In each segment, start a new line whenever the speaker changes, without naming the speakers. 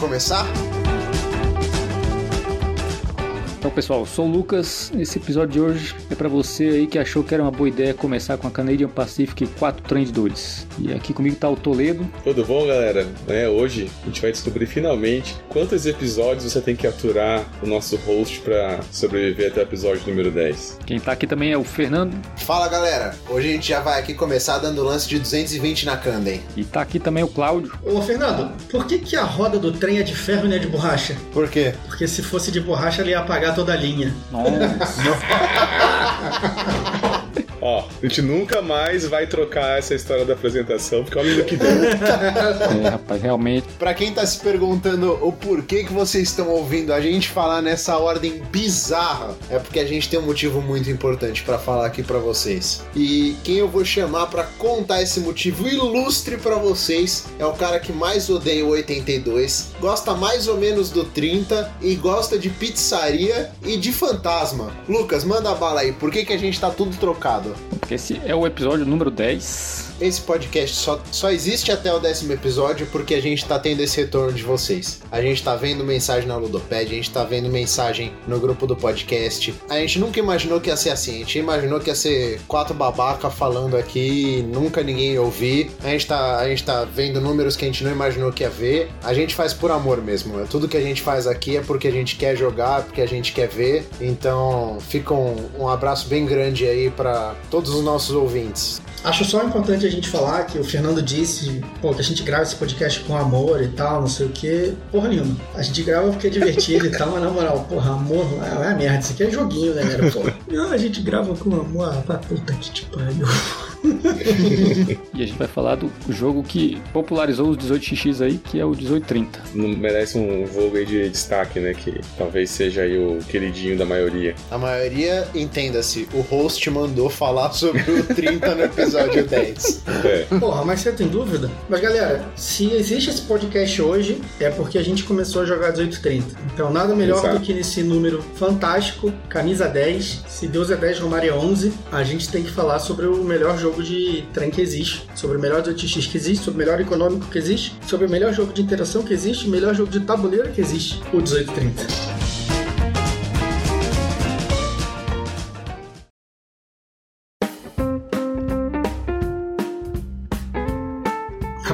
começar?
Então, pessoal, sou o Lucas. Esse episódio de hoje é para você aí que achou que era uma boa ideia começar com a Canadian Pacific 4 Trend 2. E aqui comigo tá o Toledo.
Tudo bom, galera? É, hoje a gente vai descobrir finalmente quantos episódios você tem que aturar o nosso host para sobreviver até o episódio número 10.
Quem tá aqui também é o Fernando.
Fala, galera. Hoje a gente já vai aqui começar dando lance de 220 na Candem.
E tá aqui também o Cláudio.
Ô, Fernando, por que, que a roda do trem é de ferro e não é de borracha?
Por quê?
Porque se fosse de borracha, ele ia apagar toda a linha.
Nossa.
Ó, a gente nunca mais vai trocar essa história da apresentação, porque olha o que deu.
é, rapaz, realmente.
Pra quem tá se perguntando o porquê que vocês estão ouvindo a gente falar nessa ordem bizarra, é porque a gente tem um motivo muito importante pra falar aqui pra vocês. E quem eu vou chamar pra contar esse motivo ilustre pra vocês é o cara que mais odeia o 82, gosta mais ou menos do 30 e gosta de pizzaria e de fantasma. Lucas, manda a bala aí, por que, que a gente tá tudo trocado?
Porque esse é o episódio número 10.
Esse podcast só, só existe até o décimo episódio porque a gente tá tendo esse retorno de vocês. A gente tá vendo mensagem na Ludopad, a gente tá vendo mensagem no grupo do podcast. A gente nunca imaginou que ia ser assim. A gente imaginou que ia ser quatro babaca falando aqui, nunca ninguém ia ouvir. A gente, tá, a gente tá vendo números que a gente não imaginou que ia ver. A gente faz por amor mesmo. Tudo que a gente faz aqui é porque a gente quer jogar, porque a gente quer ver. Então fica um, um abraço bem grande aí para todos os nossos ouvintes.
Acho só importante a gente falar que o Fernando disse, pô, que a gente grava esse podcast com amor e tal, não sei o que. Porra nenhuma. A gente grava porque é divertido e tal, mas na moral, porra, amor é, é merda. Isso aqui é joguinho, né, galera? Pô. Não, a gente grava com amor. Ah, puta que te pariu.
e a gente vai falar do jogo que popularizou os 18x aí, que é o 1830.
Não merece um jogo aí de destaque, né? Que talvez seja aí o queridinho da maioria.
A maioria, entenda-se, o host mandou falar sobre o 30 no episódio 10.
É.
Porra, mas você tem dúvida? Mas galera, se existe esse podcast hoje, é porque a gente começou a jogar 1830. Então nada melhor
Exato.
do que nesse número fantástico, camisa 10, se Deus é 10, Romário é 11, a gente tem que falar sobre o melhor jogo de trem que existe, sobre o melhor 18x que existe, sobre o melhor econômico que existe, sobre o melhor jogo de interação que existe, o melhor jogo de tabuleiro que existe, o 1830.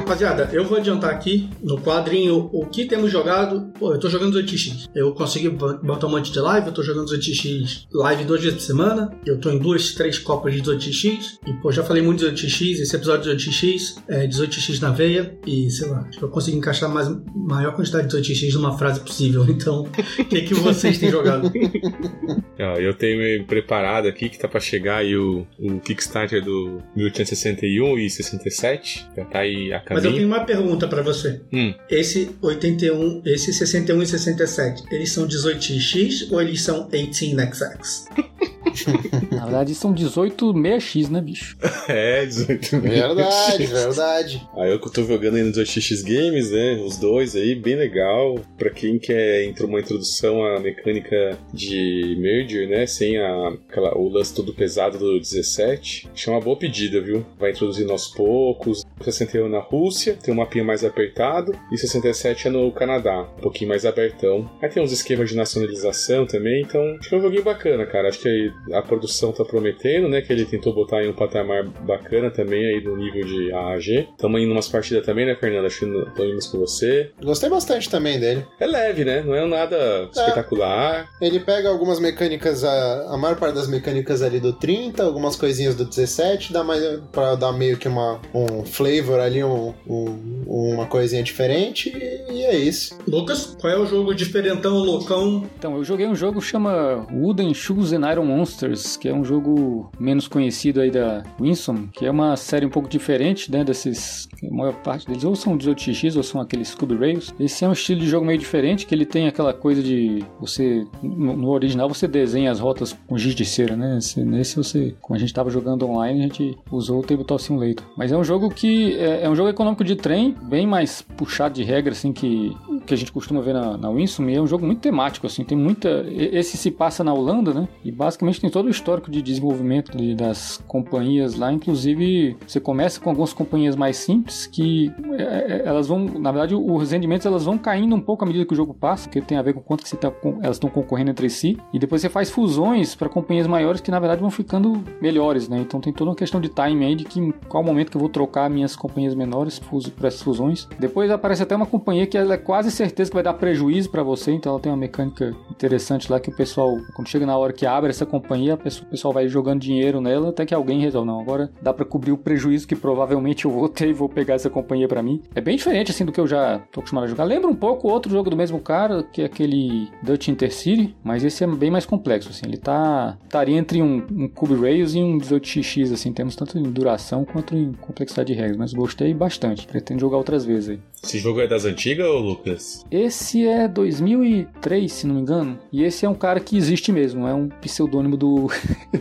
Rapaziada, eu vou adiantar aqui no quadrinho o que temos jogado. Pô, eu tô jogando 18x. Eu consegui botar um monte de live, eu tô jogando 18x live duas vezes por semana. Eu tô em duas, três copas de 18x. E, pô, já falei muito de 18x. Esse episódio de 18x é 18x na veia. E, sei lá, acho que eu consegui encaixar mais, maior quantidade de 18x numa frase possível. Então, o que, que vocês têm jogado?
Eu tenho preparado aqui que tá pra chegar aí o, o Kickstarter do 1861 e 67. Já tá aí a
Mas eu tenho uma pergunta pra você.
Hum.
Esse 81, esse 61 e 67, eles são 18x ou eles são 18xx?
Na verdade, são 18 6x, né, bicho?
É, 18
Verdade, verdade.
Aí eu tô jogando aí nos 2x Games, né? Os dois aí, bem legal. Pra quem quer uma introdução à mecânica de Merger, né? Sem a, aquela, o lance todo pesado do 17. Acho que é uma boa pedida, viu? Vai introduzindo aos poucos. 61 na Rússia, tem um mapinha mais apertado. E 67 é no Canadá, um pouquinho mais abertão. Aí tem uns esquemas de nacionalização também. Então, acho que é um joguinho bacana, cara. Acho que aí a produção tá prometendo, né? Que ele tentou botar em um patamar bacana também aí no nível de AAG. Tamo indo umas partidas também, né, Fernando? Acho que tô indo com você.
Gostei bastante também dele.
É leve, né? Não é nada espetacular.
Ele pega algumas mecânicas, a, a maior parte das mecânicas ali do 30, algumas coisinhas do 17, dá mais pra dar meio que uma, um flavor ali, um, um- uma coisinha diferente, e, e é isso.
Lucas, qual é o jogo diferentão, loucão?
Então, eu joguei um jogo que chama Wooden Shoes and Iron Monsters, que é um jogo menos conhecido aí da Winsome, que é uma série um pouco diferente, né, desses... A maior parte deles ou são 18x ou são aqueles Scooby Rails. Esse é um estilo de jogo meio diferente, que ele tem aquela coisa de você... No, original você desenha as rotas com giz de cera, né? Esse- Nesse você... Como a gente tava jogando online, a gente usou o Tabletop Simulator. Mas é um jogo que... É, é um jogo econômico de trem, bem mais puxado de regra, assim, que que a gente costuma ver na, na Winsome, é um jogo muito temático, assim, tem muita... Esse se passa na Holanda, né? E basicamente tem todo o histórico de desenvolvimento de, das companhias lá, inclusive você começa com algumas companhias mais simples que é, é, elas vão, na verdade, os rendimentos elas vão caindo um pouco à medida que o jogo passa, que tem a ver com quanto que você tá, elas estão concorrendo entre si, e depois você faz fusões para companhias maiores que na verdade vão ficando melhores, né? Então tem toda uma questão de timing aí de que qual momento que eu vou trocar minhas companhias menores para essas fusões. Depois aparece até uma companhia que ela é quase certeza que vai dar prejuízo para você, então ela tem uma mecânica interessante lá que o pessoal, quando chega na hora que abre essa companhia, o pessoal vai jogando dinheiro nela até que alguém resolve, não, agora dá para cobrir o prejuízo que provavelmente eu vou ter e vou pegar essa companhia para mim. É bem diferente assim do que eu já tô acostumado a jogar. Lembra um pouco outro jogo do mesmo cara, que é aquele Dutch Intercity, mas esse é bem mais complexo, assim. Ele tá estaria entre um, um Cube Rails e um 18x, assim, temos tanto em duração quanto em complexidade de regras, mas gostei bastante. Pretendo jogar outras vezes aí.
Esse jogo é das antigas, ou Lucas?
Esse é 2003, se não me engano. E esse é um cara que existe mesmo, é um pseudônimo do.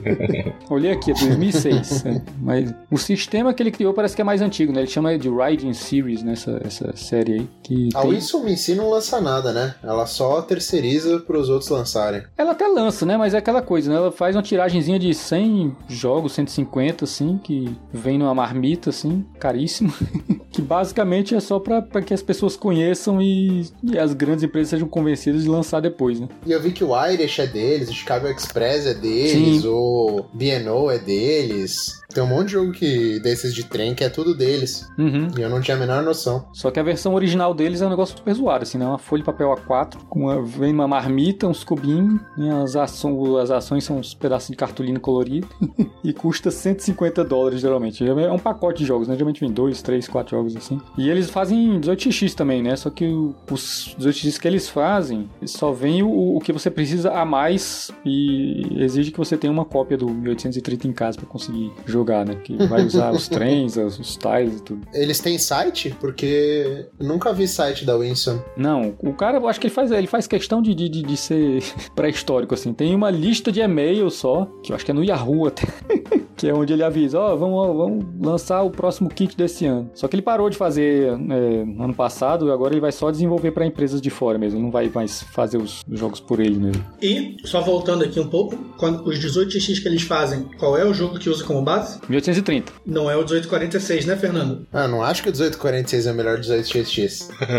Olhei aqui, é 2006. é. Mas o sistema que ele criou parece que é mais antigo, né? Ele chama de Riding Series nessa essa série aí. Que
a tem... Winsome em si não lança nada, né? Ela só terceiriza para os outros lançarem.
Ela até lança, né? Mas é aquela coisa, né? Ela faz uma tiragenzinha de 100 jogos, 150, assim, que vem numa marmita, assim, caríssimo. que basicamente é só para que as pessoas conheçam e, e, as grandes empresas sejam convencidas de lançar depois, né?
E eu vi que o Irish é deles, o Chicago Express é deles, Sim. o B&O é deles. Tem um monte de jogo que, desses de trem que é tudo deles.
Uhum.
E eu não tinha a menor noção.
Só que a versão original deles é um negócio super zoado, assim, né? Uma folha de papel A4, com uma, vem uma marmita, uns cubinhos, e as, aço, as ações são uns pedaços de cartolina colorida. e custa 150 dólares, geralmente. É um pacote de jogos, né? Geralmente vem dois, três, quatro jogos assim. E eles fazem 18x também, né? Só que os 18x que eles fazem, só vem o, o que você precisa a mais e exige que você tenha uma cópia do 1830 em casa para conseguir jogar jogar, né? Que vai usar os trens, os, tiles e tudo.
Eles têm site? Porque nunca vi site da Winston.
Não, o cara, eu acho que ele faz, ele faz questão de, de, de ser pré-histórico, assim. Tem uma lista de e-mail só, que eu acho que é no Yahoo até. que é onde ele avisa, ó, oh, vamos, vamos lançar o próximo kit desse ano. Só que ele parou de fazer é, ano passado, e agora ele vai só desenvolver para empresas de fora mesmo, ele não vai mais fazer os jogos por ele mesmo.
E, só voltando aqui um pouco, quando os 18x que eles fazem, qual é o jogo que usa como base?
1830.
Não é o 1846, né, Fernando?
Ah, não acho que o 1846 é o melhor 18xx.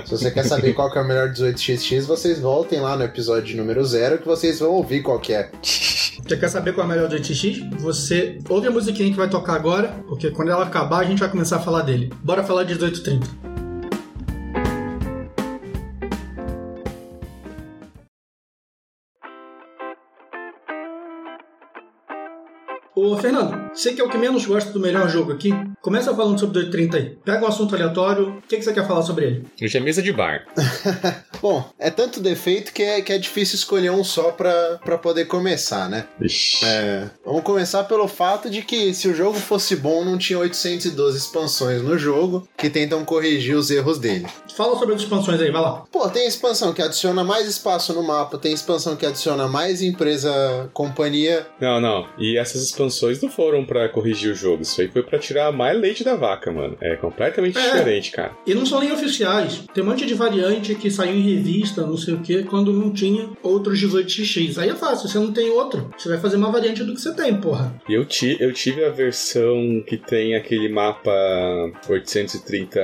Se você quer saber qual que é o melhor 18xx, vocês voltem lá no episódio número 0 que vocês vão ouvir qual que é.
Você quer saber qual é o melhor 18x? Você ouve a musiquinha que vai tocar agora, porque quando ela acabar a gente vai começar a falar dele. Bora falar de 1830. Ô, Fernando, você que é o que menos gosta do melhor jogo aqui, começa falando sobre o 230 aí. Pega um assunto aleatório, o que, que você quer falar sobre ele?
Hoje é mesa de bar.
Bom, é tanto defeito que é, que é difícil escolher um só pra, pra poder começar, né? É, vamos começar pelo fato de que se o jogo fosse bom, não tinha 812 expansões no jogo que tentam corrigir os erros dele.
Fala sobre as expansões aí, vai lá.
Pô, tem expansão que adiciona mais espaço no mapa, tem expansão que adiciona mais empresa, companhia.
Não, não. E essas expansões não foram para corrigir o jogo, isso aí foi para tirar mais leite da vaca, mano. É completamente é. diferente, cara.
E não são nem oficiais. Tem um monte de variante que saiu em revista, não sei o que, quando não tinha outros 18x. Aí é fácil, você não tem outro. Você vai fazer uma variante do que você tem, porra.
E eu, ti, eu tive a versão que tem aquele mapa 830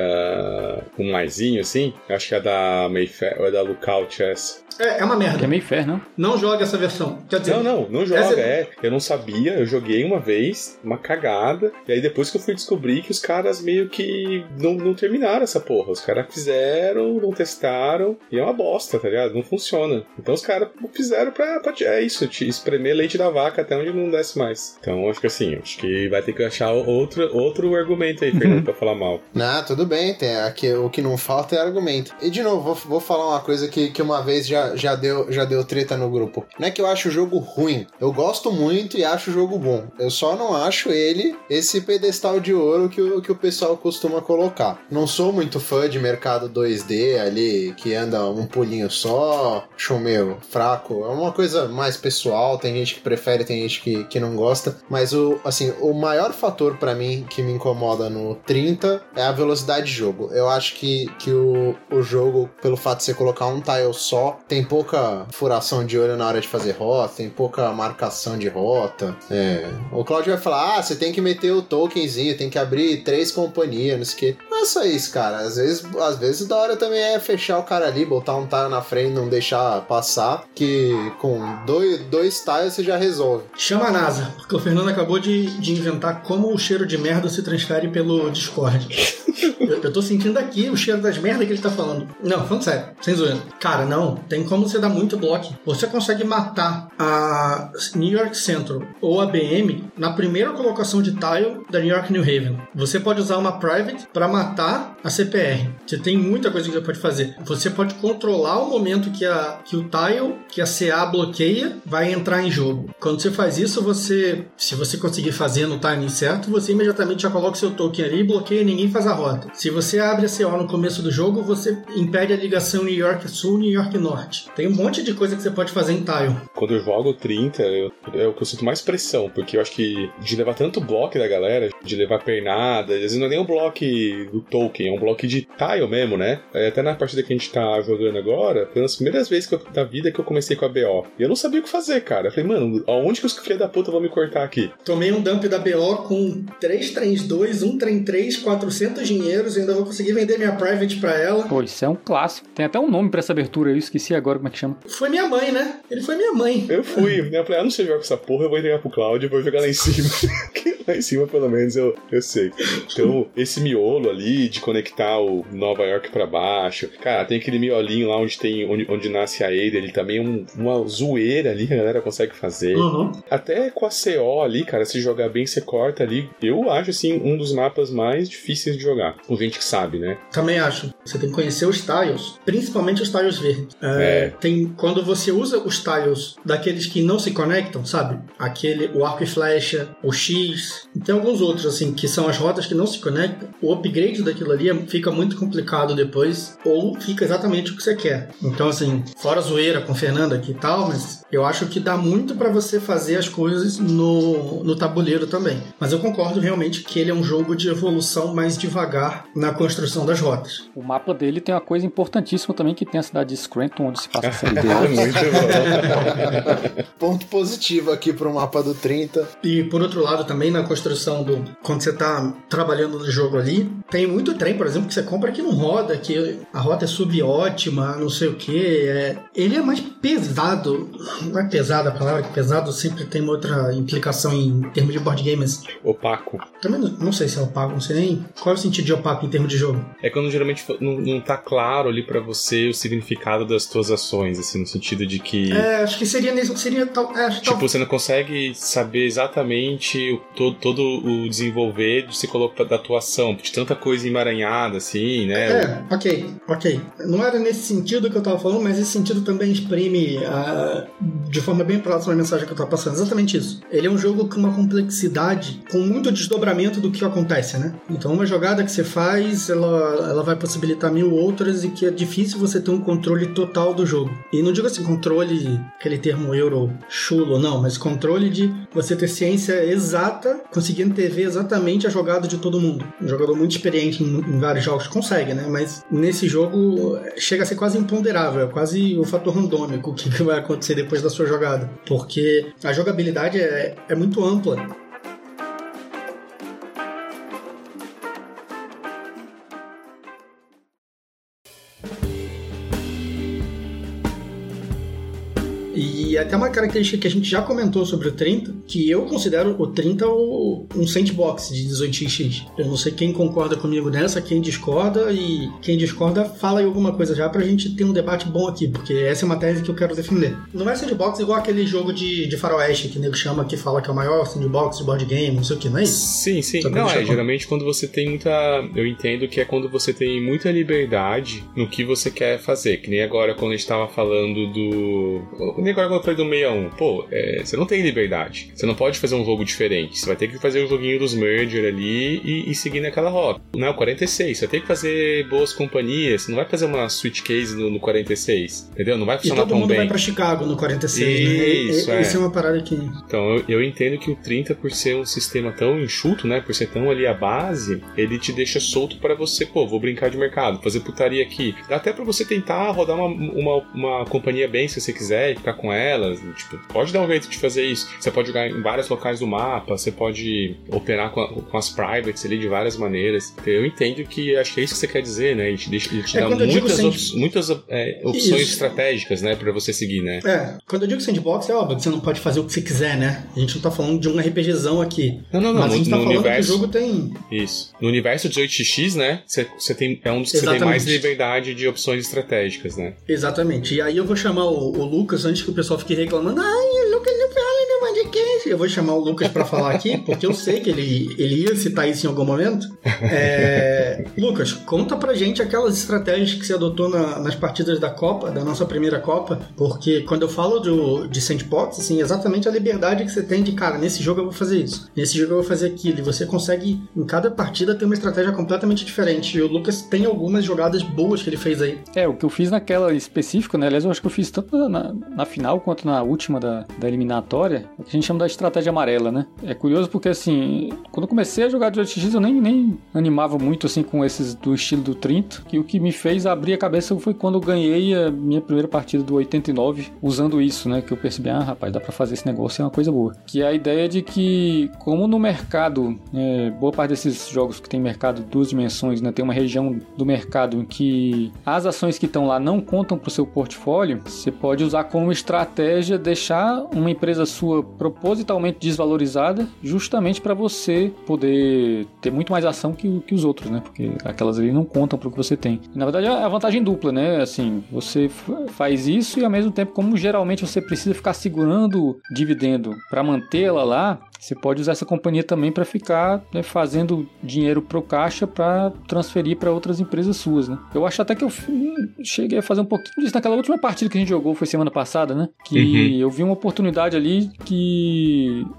com maisinho, assim. Acho que é da Mayfair ou é da Lookout essa.
É, é uma merda.
É Mayfair, não?
Não joga essa versão. Quer dizer,
não, não, não joga. Essa... É, eu não sabia, eu joguei uma vez, uma cagada. E aí depois que eu fui descobrir que os caras meio que não, não terminaram essa porra. Os caras fizeram, não testaram, e é uma bosta, tá ligado? Não funciona. Então os caras fizeram pra, pra, É isso, te espremer leite da vaca até onde não desce mais. Então acho que assim, acho que vai ter que achar outro, outro argumento aí, Fernando, pra falar mal.
Não, tudo bem, tem, aqui, o que não falta é argumento. E de novo, vou, vou falar uma coisa que, que uma vez já, já, deu, já deu treta no grupo. Não é que eu acho o jogo ruim, eu gosto muito e acho o jogo bom. Eu só não acho ele esse pedestal de ouro que o, que o pessoal costuma colocar. Não sou muito fã de mercado 2D ali, que anda um pulinho só, acho meio fraco. É uma coisa mais pessoal, tem gente que prefere, tem gente que, que não gosta. Mas o, assim, o maior fator para mim que me incomoda no 30 é a velocidade de jogo. Eu acho que, que o, o jogo, pelo fato de você colocar um tile só, tem pouca furação de olho na hora de fazer rota, tem pouca marcação de rota. É. O Claudio vai falar: ah, você tem que meter o tokenzinho, tem que abrir três companhias, não sei o que. Não é só isso, cara. Às vezes, às vezes da hora também é fechar o cara ali, botar um tile na frente, não deixar passar, que com dois, dois tiles você já resolve.
Chama a NASA, porque o Fernando acabou de, de inventar como o cheiro de merda se transfere pelo Discord. eu, eu tô sentindo aqui o cheiro das merdas que ele tá falando. Não, falando sério, sem zoeira. Cara, não, tem como você dar muito bloco. Você consegue matar a New York Central ou a BM na primeira colocação de tile da New York New Haven. Você pode usar uma private para matar a CPR. Você tem muita coisa que você pode fazer. Você pode controlar o momento que, a, que o tile, que a CA bloqueia, vai entrar em jogo. Quando você faz isso, você, se você conseguir fazer no timing certo, você imediatamente já coloca seu token ali, bloqueia e ninguém faz a rota. Se você abre a CO no começo do jogo, você impede a ligação New York Sul, New York Norte. Tem um monte de coisa que você pode fazer em tile.
Quando eu jogo 30, eu, é o que eu sinto mais pressão, porque eu acho que de levar tanto bloco da galera, de levar pernada, às vezes não é nem um bloco do token, um bloco de tile mesmo, né? É, até na partida que a gente tá jogando agora, foi uma das primeiras vezes eu, da vida que eu comecei com a BO. E eu não sabia o que fazer, cara. Eu falei, mano, aonde que os filhos da puta vão me cortar aqui?
Tomei um dump da BO com 332, 133, 400 dinheiros e ainda vou conseguir vender minha private pra ela.
Pô, isso é um clássico. Tem até um nome pra essa abertura, eu esqueci agora como é que chama.
Foi minha mãe, né? Ele foi minha mãe.
Eu fui, né? Eu falei, ah, não sei jogar com essa porra, eu vou entregar pro Cláudio e vou jogar lá em cima. lá em cima, pelo menos, eu, eu sei. Então, esse miolo ali de conectar o Nova York pra baixo. Cara, tem aquele miolinho lá onde tem onde, onde nasce a Ada, ele também é um, uma zoeira ali que a galera consegue fazer.
Uhum.
Até com a CO ali, cara, se jogar bem, você corta ali. Eu acho, assim, um dos mapas mais difíceis de jogar. O gente que sabe, né?
Também acho. Você tem que conhecer os tiles, principalmente os tiles verdes. É,
É.
Tem quando você usa os tiles daqueles que não se conectam, sabe? Aquele o arco e flecha, o X, e tem alguns outros assim que são as rotas que não se conectam. O upgrade daquilo ali é- fica muito complicado depois ou fica exatamente o que você quer. Então assim, fora a zoeira com Fernanda aqui e tal, mas eu acho que dá muito pra você fazer as coisas no, no tabuleiro também. Mas eu concordo realmente que ele é um jogo de evolução mais devagar na construção das rotas.
O mapa dele tem uma coisa importantíssima também, que tem a cidade de Scranton, onde se passa a série dele.
Muito bom.
Ponto positivo aqui pro mapa do 30.
E por outro lado, também na construção do. Quando você tá trabalhando no jogo ali, tem muito trem, por exemplo, que você compra que não roda, que a rota é subótima, não sei o que. É... Ele é mais pesado. Não é pesada a palavra, que pesado sempre tem uma outra implicação em termos de board games.
Opaco.
Também não, não sei se é opaco, não sei nem qual é o sentido de opaco em termos de jogo.
É quando geralmente não, não tá claro ali pra você o significado das tuas ações, assim, no sentido de que.
É, acho que seria nesse. Seria tal. É,
Tipo,
tal-
você não consegue saber exatamente o, todo, todo o desenvolver de se colocar da tua ação, de tanta coisa emaranhada, assim, né?
É, ok, ok. Não era nesse sentido que eu tava falando, mas esse sentido também exprime ah, de forma bem próxima a mensagem que eu tava passando. Exatamente isso. Ele é um jogo com uma complexidade, com muito desdobramento do que acontece, né? Então, uma jogada que você faz, ela, ela vai possibilitar mil outras e que é difícil você ter um controle total do jogo. E não digo assim, controle, aquele termo euro chulo, não, mas controle de você ter ciência exata, conseguir antever exatamente a jogada de todo mundo. Um jogador muito experiente em, em vários jogos consegue, né? Mas nesse jogo chega a ser quase imponderável, é quase o fator randômico o que que vai acontecer depois da sua jogada. Porque a jogabilidade é, é muito ampla. Até uma característica que a gente já comentou sobre o 30, que eu considero o 30 o- um sandbox de 18x. Eu não sei quem concorda comigo nessa, quem discorda, e quem discorda fala aí alguma coisa já pra gente ter um debate bom aqui, porque essa é uma tese que eu quero defender. Não é sandbox igual aquele jogo de, de faroeste que o nego chama, que fala que é o maior sandbox de board game, não sei o que, não é isso?
Sim, sim.
Só
Não, é, geralmente quando você tem muita. Eu entendo que é quando você tem muita liberdade no que você quer fazer. Que nem agora quando a gente tava falando do. Nem agora quando eu falei do 61. Pô, é, você não tem liberdade. Você não pode fazer um jogo diferente. Você vai ter que fazer o um joguinho dos merger ali e, e seguir naquela rota. Não, o 46. Você vai ter que fazer boas companhias. Você não vai fazer uma switch case no, no 46. Entendeu? Não vai funcionar
e todo
tão
mundo
bem.
vai pra Chicago no 46,
Isso,
né?
é.
Isso é uma parada que...
Então, eu, eu entendo que o 30, por ser um sistema tão enxuto, né? Por ser tão ali a base, ele te deixa solto para você, pô, vou brincar de mercado, fazer putaria aqui. Dá até para você tentar rodar uma, uma, uma, companhia bem se você quiser e ficar com elas. Tipo, pode dar um jeito de fazer isso. Você pode jogar em vários locais do mapa, você pode operar com, a, com as privates ali de várias maneiras. Eu entendo que acho que é isso que você quer dizer, né? Ele te, deixa, ele te
É,
dá muitas,
sand-
op- muitas é, opções
Isso.
estratégicas, né? Pra você seguir, né?
É, quando eu digo sandbox, é óbvio que você não pode fazer o que você quiser, né? A gente não tá falando de um RPGzão aqui.
Não, não, não.
Mas a
No,
gente tá falando
universo.
que o jogo tem...
Isso. No universo 18x, né? Você tem, é um dos que você tem mais liberdade de opções estratégicas, né?
Exatamente. E aí eu vou chamar o, o Lucas antes que o pessoal fique reclamando. Ai, Eu vou chamar o Lucas pra falar aqui, porque eu sei que ele, ele ia citar isso em algum momento. É, Lucas, conta pra gente aquelas estratégias que você adotou na- nas partidas da Copa, da nossa primeira Copa, porque quando eu falo do, de sandbox, assim, exatamente a liberdade que você tem de, cara, nesse jogo eu vou fazer isso, nesse jogo eu vou fazer aquilo, e você consegue, em cada partida, ter uma estratégia completamente diferente. E o Lucas tem algumas jogadas boas que ele fez aí.
É, o que eu fiz naquela específica, né? Aliás, eu acho que eu fiz tanto na, na- na final quanto na última da, da eliminatória, é que a gente chama da estratégia amarela, né? É curioso porque, assim, quando comecei a jogar de OTX, eu nem, nem animava muito, assim, com esses do estilo do 30, que o que me fez abrir a cabeça foi quando eu ganhei a minha primeira partida do 89, usando isso, né? Que eu percebi, ah, rapaz, dá pra fazer esse negócio, é uma coisa boa. Que é a ideia de que, como no mercado, é, boa parte desses jogos que tem mercado duas dimensões, né? Tem uma região do mercado em que as ações que estão lá não contam para o seu portfólio, você pode usar como estratégia deixar uma empresa sua propositalmente desvalorizada, justamente para você poder ter muito mais ação que, que os outros, né? Porque aquelas ali não contam para o que você tem. Na verdade, é a vantagem dupla, né? Assim, você faz isso e ao mesmo tempo, como geralmente você precisa ficar segurando dividendo para mantê-la lá, você pode usar essa companhia também para ficar né, fazendo dinheiro pro caixa para transferir para outras empresas suas, né? Eu acho até que eu cheguei a fazer um pouquinho disso naquela última partida que a gente jogou, foi semana passada, né? Que
Uhum.
eu vi uma oportunidade ali que,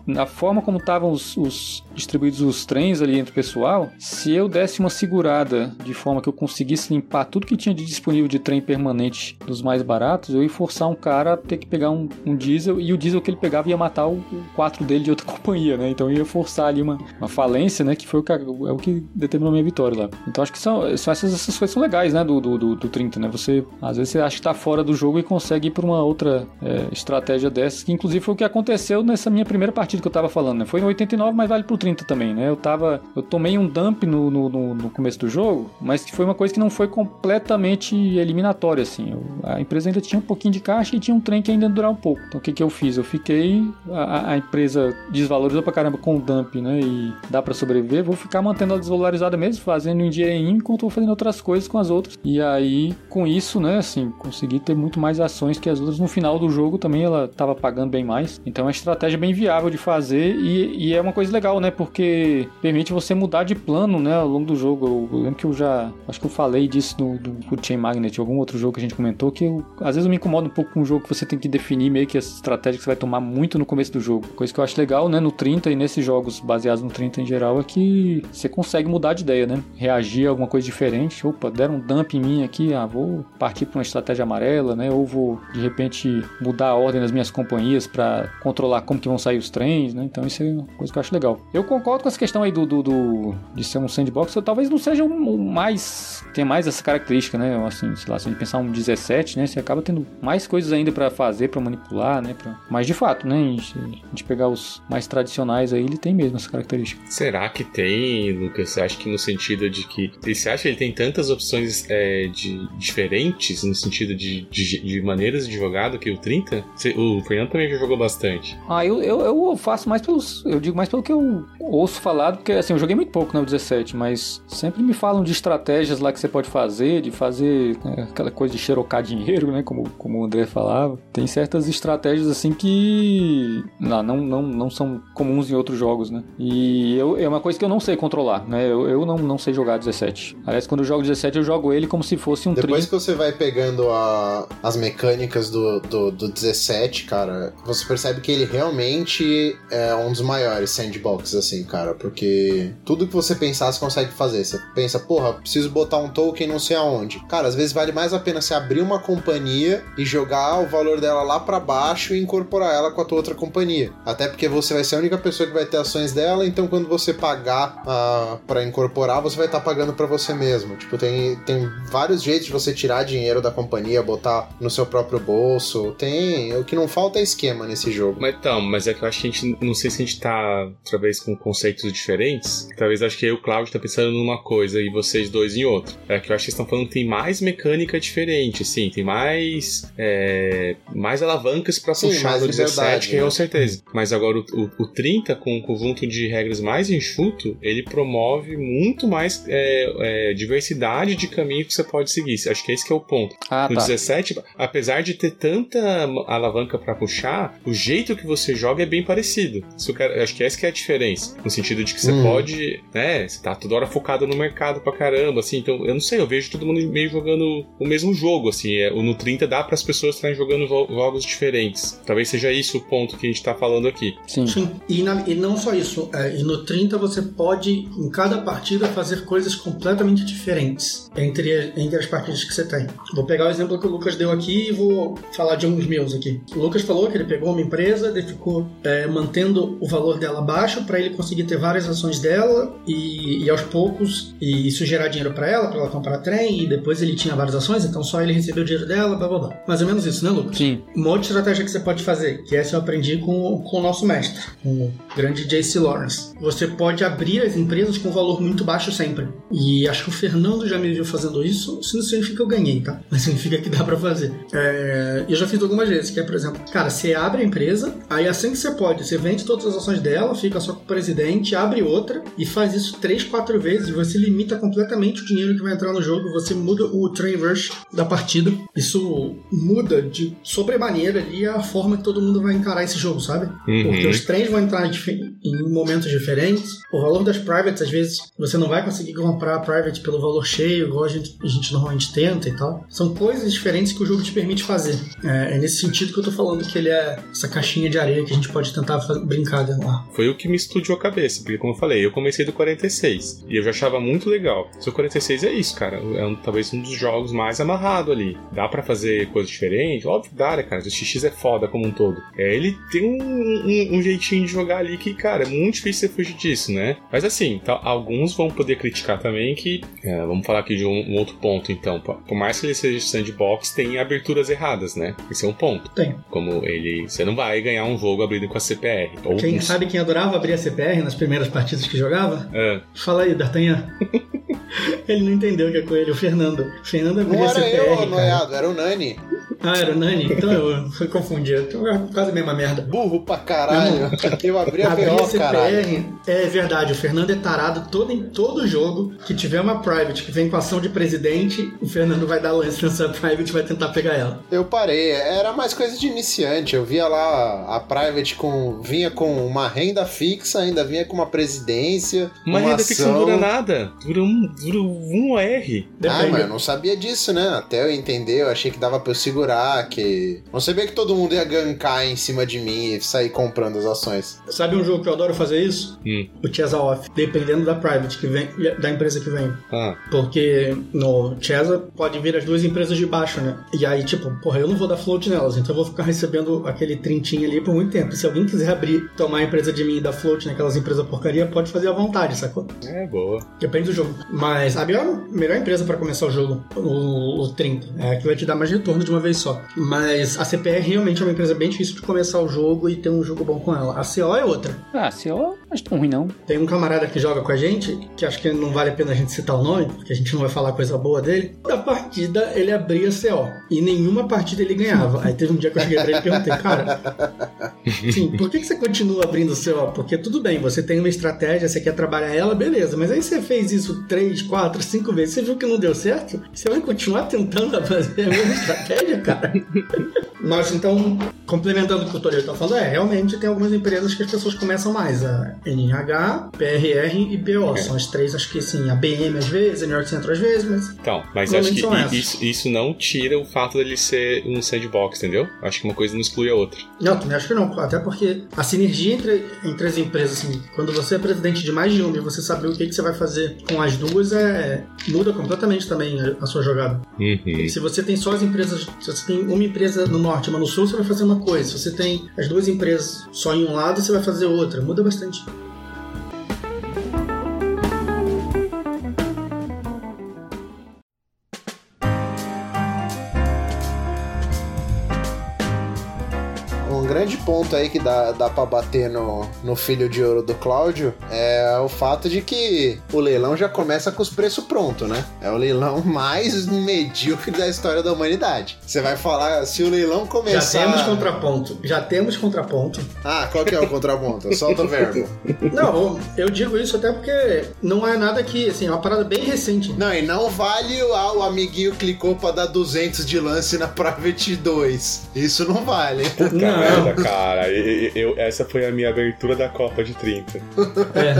na forma como estavam os, os distribuídos os trens ali entre o pessoal, se eu desse uma segurada de forma que eu conseguisse limpar tudo que tinha de disponível de trem permanente dos mais baratos, eu ia forçar um cara a ter que pegar um, um diesel e o diesel que ele pegava ia matar o, o 4 dele de outra companhia, né? Então ia forçar ali uma, uma falência, né? Que foi o que, é o que determinou a minha vitória lá. Então acho que são, são essas, essas coisas são legais, né? Do, do, do, do 30, né? Você, às vezes você acha que tá fora do jogo e consegue ir pra uma outra é, estratégia dessas, que inclusive foi o que aconteceu nessa minha primeira partida que eu tava falando, né? Foi no 89, mas vale pro 30 também, né? Eu tava. Eu tomei um dump no, no, no, começo do jogo, mas foi uma coisa que não foi completamente eliminatória, assim. Eu- a empresa ainda tinha um pouquinho de caixa e tinha um trem que ainda ia durar um pouco. Então o que, que eu fiz? Eu fiquei. A, a empresa desvalorizou pra caramba com o dump, né? E dá pra sobreviver. Vou ficar mantendo ela desvalorizada mesmo, fazendo um dinheirinho enquanto vou fazendo outras coisas com as outras. E aí, com isso, né, assim, consegui ter muito mais ações que as outras. No final do jogo também ela tava pagando bem mais. Então é uma estratégia bem viável de fazer e, e é uma coisa legal, né? Porque permite você mudar de plano, né, ao longo do jogo. Eu, eu lembro que eu já. Acho que eu falei disso no, do Food Chain Magnet, algum outro jogo que a gente comentou, que eu, às vezes eu me incomodo um pouco com um jogo que você tem que definir meio que as estratégias que você vai tomar muito no começo do jogo. Coisa que eu acho legal, né, no 30 e nesses jogos baseados no 30 em geral, é que você consegue mudar de ideia, né? Reagir a alguma coisa diferente. Opa, deram um dump em mim aqui, ah, vou partir para uma estratégia amarela, né? Ou vou, de repente, mudar a ordem das minhas companhias para controlar como que vão sair os trens, né? Então isso é uma coisa que eu acho legal. Eu concordo com essa questão aí do, do, do- de ser um sandbox, eu, talvez não seja um, um mais, tenha mais essa característica, né? Assim, sei lá, se a gente pensar um 17, né? Você acaba tendo mais coisas ainda para fazer, para manipular, né? Pra... Mas de fato, né? A gente, a gente pegar os mais tradicionais aí, ele tem mesmo essa característica.
Será que tem, Lucas? Você acha que no sentido de que. Você acha que ele tem tantas opções é, de, diferentes no sentido de, de, de maneiras de jogar do que o 30? Você- o Fernando também já jogou bastante.
Ah, eu, eu, eu faço mais pelos. Eu digo mais pelo que eu ouço falar, porque assim, eu joguei muito pouco no 17, mas sempre me falam de estratégias lá que você pode fazer, de fazer né, aquela coisa de xerocar dinheiro, né? Como, como o André falava. Tem certas estratégias assim que não, não, não, são comuns em outros jogos, né? E eu, é uma coisa que eu não sei controlar, né? Eu, eu não, não sei jogar 17. Aliás, quando eu jogo 17, eu jogo ele como se fosse um
Depois
30.
que você vai pegando a- as mecânicas do, do, do 17, cara, você percebe que ele realmente é um dos maiores sandboxes, assim, cara, porque tudo que você pensar, você consegue fazer. Você pensa, porra, preciso botar um token não sei aonde. Cara, às vezes vale mais a pena você abrir uma companhia e jogar o valor dela lá pra baixo e incorporar ela com a tua outra companhia. Até porque você vai ser a única pessoa que vai ter ações dela, então quando você pagar ah, pra incorporar, você vai estar pagando pra você mesmo. Tipo, tem, tem vários jeitos de você tirar dinheiro da companhia, botar no seu próprio bolso. Tem. O que não falta é esquema nesse jogo.
Mas então, mas é que eu acho que a gente. Não sei se a gente tá, talvez, com conceitos diferentes. Talvez acho que eu e o Claudio tá pensando numa coisa e vocês dois em outra. É que eu acho que vocês estão falando que tem mais mecânica diferente, assim, tem mais. é, mais alavancas pra
Sim,
puxar no 17,
liberdade,
que
né?
com certeza. Mas agora o, o, o 30, com um conjunto de regras mais enxuto, ele promove muito mais é, é, diversidade de caminho que você pode seguir. Acho que esse que é o ponto.
Ah,
No
tá.
17, apesar de ter tanta alavanca pra puxar, o jeito que você joga é bem parecido. Se o cara- acho que essa que é a diferença. No sentido de que você
Hum.
pode, né? Você tá toda hora focado no mercado pra caramba, assim. Então, eu não sei, eu vejo todo mundo meio jogando o mesmo jogo, assim. É, o no 30 dá para as pessoas estarem jogando jo- jogos diferentes. Talvez seja isso o ponto que a gente tá falando aqui.
Sim.
Sim, e, na- e não só isso. é, e no 30 você pode, em cada partida, fazer coisas completamente diferentes entre, entre as partidas que você tem. Vou pegar o exemplo que o Lucas deu aqui e vou falar de uns meus aqui. O Lucas falou que ele pegou uma empresa, ele ficou é, mantendo o valor dela baixo para ele conseguir ter várias ações dela e, e aos poucos e isso gerar dinheiro para ela, para ela comprar trem e depois ele tinha várias ações, então só ele recebeu o dinheiro dela, blá blá blá. Mais ou menos isso, né, Lucas?
Sim.
Uma outra estratégia que você pode fazer, que essa eu aprendi com, com o nosso mestre, com o grande JC Lawrence. Você pode abrir as empresas com valor muito baixo sempre. E acho que o Fernando já me viu fazendo isso. Isso não significa que eu ganhei, tá? Mas significa que dá pra fazer. É, eu já fiz algumas vezes, que é, por exemplo, cara, você abre a empresa, aí assim que você pode, você vende todas as ações dela, fica só com o presidente, abre outra e faz isso três, quatro vezes. Você limita completamente o dinheiro que vai entrar no jogo, você muda o train rush da partida. Isso muda de sobremaneira ali a forma que todo mundo vai encarar esse jogo, sabe?
Uhum.
Porque os trens vão entrar em momentos diferentes. O valor das privates, às vezes, você não vai conseguir comprar a private pelo valor cheio, igual a gente, a gente normalmente tenta e tal. São coisas diferentes que o jogo te permite fazer. É, é nesse sentido que eu tô falando que ele é essa caixinha de areia que a gente pode tentar brincar dentro lá.
Foi o que me explodiu a cabeça, porque como eu falei, eu comecei do 46 e eu já achava muito legal. O 46 é isso, cara, é um- talvez um dos jogos mais amarrado ali. Dá pra fazer coisa diferente? Óbvio que dá, né, cara? O XX é foda como um todo. É, ele tem um, um- um jeitinho de jogar ali que, cara, é muito difícil você fugir disso, né? Mas assim, tá- alguns vão poder criticar também que, é, vamos falar aqui de um, um outro ponto, então. Por por mais que ele seja sandbox, tem aberturas erradas, né? Esse é um ponto.
Tem.
Como ele, você não vai ganhar um jogo abrindo com a CPR. Ou
Quem
um-
sabe quem adorava abrir a CPR nas primeiras partidas que jogava?
É.
Fala aí, D'Artagnan. ele não entendeu o que é com ele, o Fernando. O Fernando abria
Não
a
era
CPR,
eu,
cara.
noiado, era o Nani.
Ah, era o Nani? Então eu fui confundir. Então é quase a mesma merda.
Burro pra caralho. Eu abri a
Abrir a
BO, caralho.
CPR é verdade, o Fernando é tarado todo, em todo jogo que tiver uma private que vem com ação de presidente, o Fernando vai dar lance nessa private e vai tentar pegar ela.
Eu parei, era mais coisa de iniciante. Eu via lá a Private com. vinha com uma renda fixa, ainda vinha com uma presidência.
Uma
uma
renda fixa não
ação.
dura nada. Dura um, dura um OR.
Ah,
Depende.
mas eu não sabia disso, né? Até eu entender, eu achei que dava pra eu segurar, que. Não sabia que todo mundo ia gankar em cima de mim e sair comprando as ações.
Sabe um jogo que eu adoro fazer isso?
Hum.
O Chesa Off, dependendo da private que vem, da empresa que vem.
Ah,
Porque no Chesa pode vir as duas empresas de baixo, né? E aí, tipo, porra, eu não vou dar float nelas, então eu vou ficar recebendo aquele trintinho ali por muito tempo. E se alguém quiser abrir, tomar a empresa de mim e dar float naquelas empresas porcaria, pode fazer à vontade, sacou?
é boa.
Depende do jogo. Mas a melhor, melhor empresa pra começar o jogo, o, o 30, é a que vai te dar mais retorno de uma vez só. Mas a CPR realmente é uma empresa bem difícil de começar o jogo e ter um jogo bom com ela. A CO é outra.
Ah, CO acho tão ruim não.
Tem um camarada que joga com a gente, que acho que não vale a pena a gente citar o nome, porque a gente não vai falar coisa boa dele. Da partida, ele abria CO. E nenhuma partida ele ganhava. Aí teve um dia que eu cheguei pra ele e perguntei, cara, sim, por que, que você continua abrindo CO? Porque tudo bem, você tem uma estratégia, você quer trabalhar ela, beleza. Mas aí você fez isso três, quatro, cinco vezes, você viu que não deu certo? Você vai continuar tentando fazer a mesma estratégia, cara? Nós então complementando o que o Toledo tá falando, é, realmente tem algumas empresas que as pessoas começam mais. A NH, PRR e BO. É. São as três, acho que assim, a BM às vezes, a New York Central às vezes, mas.
Então, mas acho que isso, isso não tira o fato dele ser um sandbox, entendeu? Acho que uma coisa não exclui a outra.
Não, também acho que não. Até porque a sinergia entre, entre as empresas, assim, quando você é presidente de mais de uma e você saber o que, que você vai fazer com as duas, é muda completamente também a, a sua jogada.
Uhum.
Se você tem só as empresas, se você tem uma empresa no norte e uma no sul, você vai fazer uma coisa. Se você tem as duas empresas só em um lado, você vai fazer outra. Muda bastante.
Ponto aí que dá, dá pra bater no, no filho de ouro do Cláudio é o fato de que o leilão já começa com os preços prontos, né? É o leilão mais medíocre da história da humanidade. Você vai falar, se o leilão começar.
Já temos contraponto. Já temos contraponto.
Ah, qual que é o contraponto? Solta o verbo.
Não, eu digo isso até porque não é nada que, assim, é uma parada bem recente.
Não, e não vale o, ah, o amiguinho clicou pra dar 200 de lance na Private 2. Isso não vale.
Não. cara. Eu, eu, essa foi a minha abertura da Copa de 30.
É.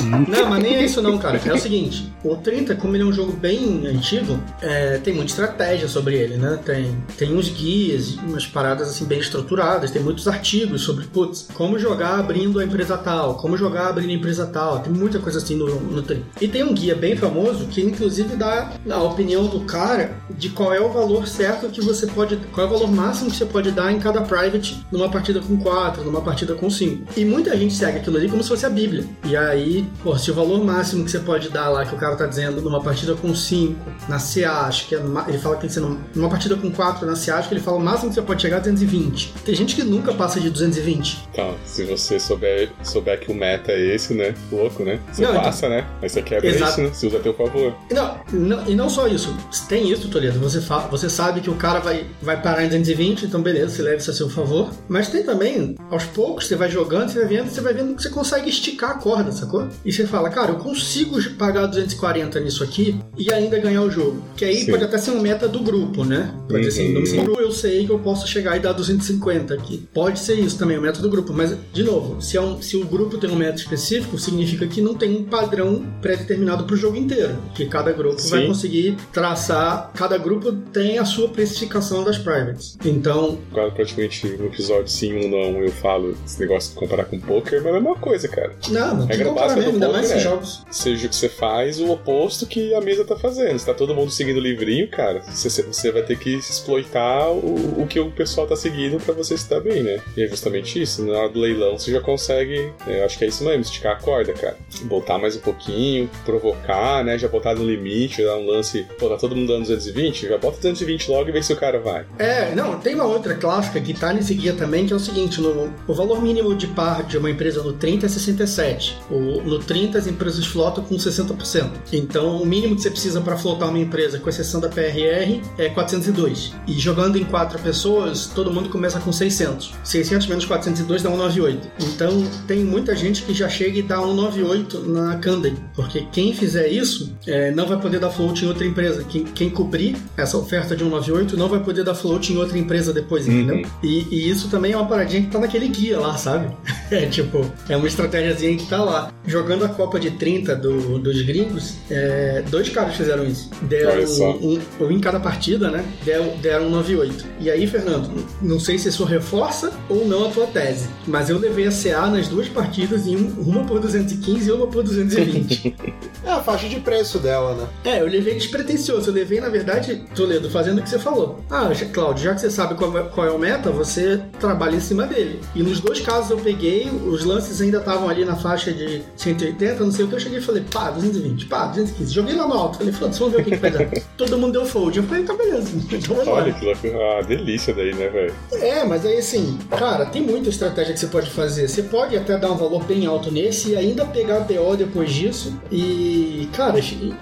não, mas nem é isso não, cara. É o seguinte, o 30, como ele é um jogo bem antigo, é, tem muita estratégia sobre ele, né? Tem, tem uns guias, umas paradas assim bem estruturadas, tem muitos artigos sobre, putz, como jogar abrindo a empresa tal, como jogar abrindo a empresa tal, tem muita coisa assim no, no 30. E tem um guia bem famoso que inclusive dá a opinião do cara de qual é o valor certo que você pode, qual é o valor máximo que você pode dar em cada private numa partida com 4, numa partida com 5. E muita gente segue aquilo ali como se fosse a Bíblia. E aí, pô, se o valor máximo que você pode dar lá, que o cara tá dizendo, numa partida com 5, na CA, acho que é numa, ele fala que tem que ser numa, partida com 4 na CA, acho que ele fala o máximo que você pode chegar a 220. Tem gente que nunca passa de 220.
Tá, se você souber, souber que o meta é esse, né? Louco, né? Você não, então passa, então... né? Mas você quebra Exato. isso, né? Você usa a teu favor.
Não, não, e não só isso. Tem isso, Toledo. Você, fala, você sabe que o cara vai, vai parar em 220, então beleza, você leva isso a seu favor. Mas tem também, aos poucos, você vai jogando, você vai vendo, você vai vendo que você consegue esticar a corda, sacou? E você fala, cara, eu consigo pagar 240 nisso aqui e ainda ganhar o jogo. Que aí Sim. pode até ser uma meta do grupo, né? Pode uhum. ser assim, grupo eu sei que eu posso chegar e dar 250 aqui. Pode ser isso também, o método do grupo. Mas, de novo, se, é um, se o grupo tem um método específico, significa que não tem um padrão pré-determinado para o jogo inteiro. Que cada grupo Sim. vai conseguir traçar. Cada grupo tem a sua precificação das privates. Então.
Quase praticamente no episódio sim, um não, eu falo esse negócio de comparar com poker, mas é a mesma coisa, cara.
Não, não. Regra básica mesmo, do poker mais é, jogos.
Você, você faz o oposto que a mesa tá fazendo. Se tá todo mundo seguindo o livrinho, cara, você, você vai ter que exploitar o, o que o pessoal tá seguindo para você estar bem, né? E é justamente isso. Na hora do leilão você já consegue, eu acho que é isso mesmo, esticar a corda, cara. Botar mais um pouquinho, provocar, né? Já botar no limite, dar um lance. Pô, tá todo mundo dando 220? Já bota 220 logo e vê se o cara vai.
É, não, tem uma outra clássica que tá nesse guia também, que é o seguinte: no, o valor mínimo de par de uma empresa no 30 é 67. O, no 30 as empresas flotam com 60%. Então o mínimo que você precisa para flotar uma empresa, com exceção da PRR, é 402. E jogando em quatro pessoas, todo mundo começa com 600. 600 menos 402 dá 198. Então tem muita gente que já chega e dá 198 na Candem, porque quem fizer isso é, não vai poder dar float em outra empresa. Quem, quem cobrir essa oferta de 198 não vai poder dar float em outra empresa depois, entendeu? Uhum. E, e, isso também é uma paradinha que tá naquele guia lá, sabe? É tipo, é uma estratégiazinha que tá lá. Jogando a Copa de 30 do, dos gringos, é, dois caras fizeram isso. Deram um, um, em cada partida, né? Deram, deram 98. E aí, Fernando, não sei se isso reforça ou não a tua tese, mas eu levei a CA nas duas partidas em uma por 215 e uma por 220.
é a faixa de preço dela, né?
É, eu levei despretensioso. Eu levei, na verdade, Toledo, fazendo o que você falou. Ah, Claudio, já que você sabe qual é, qual é o meta, você trabalha em cima dele. E nos dois casos eu peguei, os lances ainda estavam ali na faixa de 180, não sei o que, eu cheguei e falei, pá, 220, pá, 215. Joguei lá no alto, falei, foda-se, vamos ver o que, que vai dar. Todo mundo deu fold. Eu falei, tá beleza, então
Olha que loucura, ah, delícia daí, né, velho?
É, mas aí assim, cara, tem muita estratégia que você pode fazer. Você pode até dar um valor bem alto nesse e ainda pegar BO depois disso. E, cara,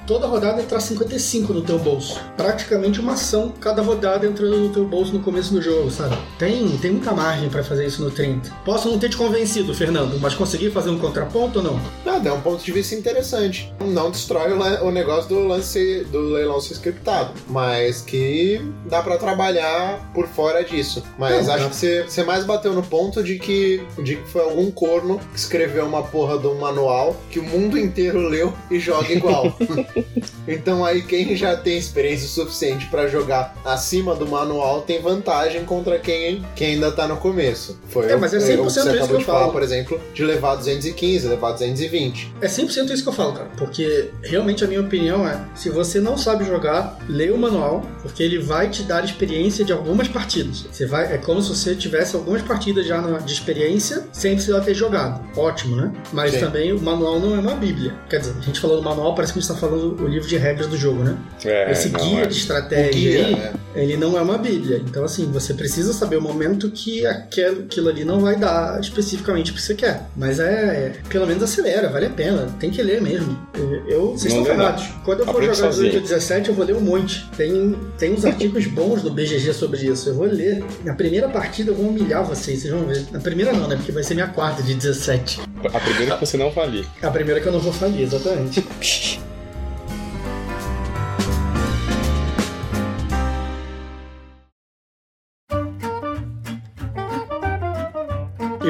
toda rodada entrar 55 no teu bolso. Praticamente uma ação cada rodada entrando no teu bolso no começo do jogo, sabe? Tem, tem muita margem margem pra fazer isso no 30. Posso não ter te convencido, Fernando, mas consegui fazer um contraponto ou não?
Nada, é um ponto de vista interessante. Não destrói o, negócio do lance do leilão ser scriptado, mas que dá pra trabalhar por fora disso. Mas
Não,
acho
dá.
que você, você mais bateu no ponto de que, de que foi algum corno que escreveu uma porra de um manual que o mundo inteiro leu e joga igual. então aí quem já tem experiência suficiente pra jogar acima do manual tem vantagem contra quem, quem ainda tá no começo. Foi
É, mas é
o-
100%
o que você
isso
acabou
que eu
de falar,
falo.
por exemplo, de levar 215, levar 220.
É 100% isso que eu falo, cara. Porque realmente a minha opinião é: se você não sabe jogar, lê o manual, porque ele vai te dar experiência de algumas partidas. Você vai, é como se você tivesse algumas partidas já na- de experiência sem precisar ter jogado. Ótimo, né? Mas
Sim.
também o manual não é uma bíblia. Quer dizer, a gente falou do manual, parece que a gente está falando o livro de regras do jogo, né?
É,
Esse
não,
guia
é.
de estratégia
guia,
aí,
né?
ele não é uma bíblia. Então, assim, você precisa saber o momento que aquele- aquilo ali não vai dar especificamente o que você quer. Mas é, pelo menos acelera, vale a pena. Tem que ler mesmo. Eu, vocês
Não
estão ferrados. Quando eu for
Aprende
jogar
sozinho.
18 ou 17, eu vou ler um monte. Tem, tem uns artigos bons no BGG sobre isso. Eu vou ler. Na primeira partida eu vou humilhar vocês, vocês vão ver. Na primeira não, né? Porque vai ser minha quarta de 17.
A primeira que você não valia.
A primeira que eu não vou falir, exatamente.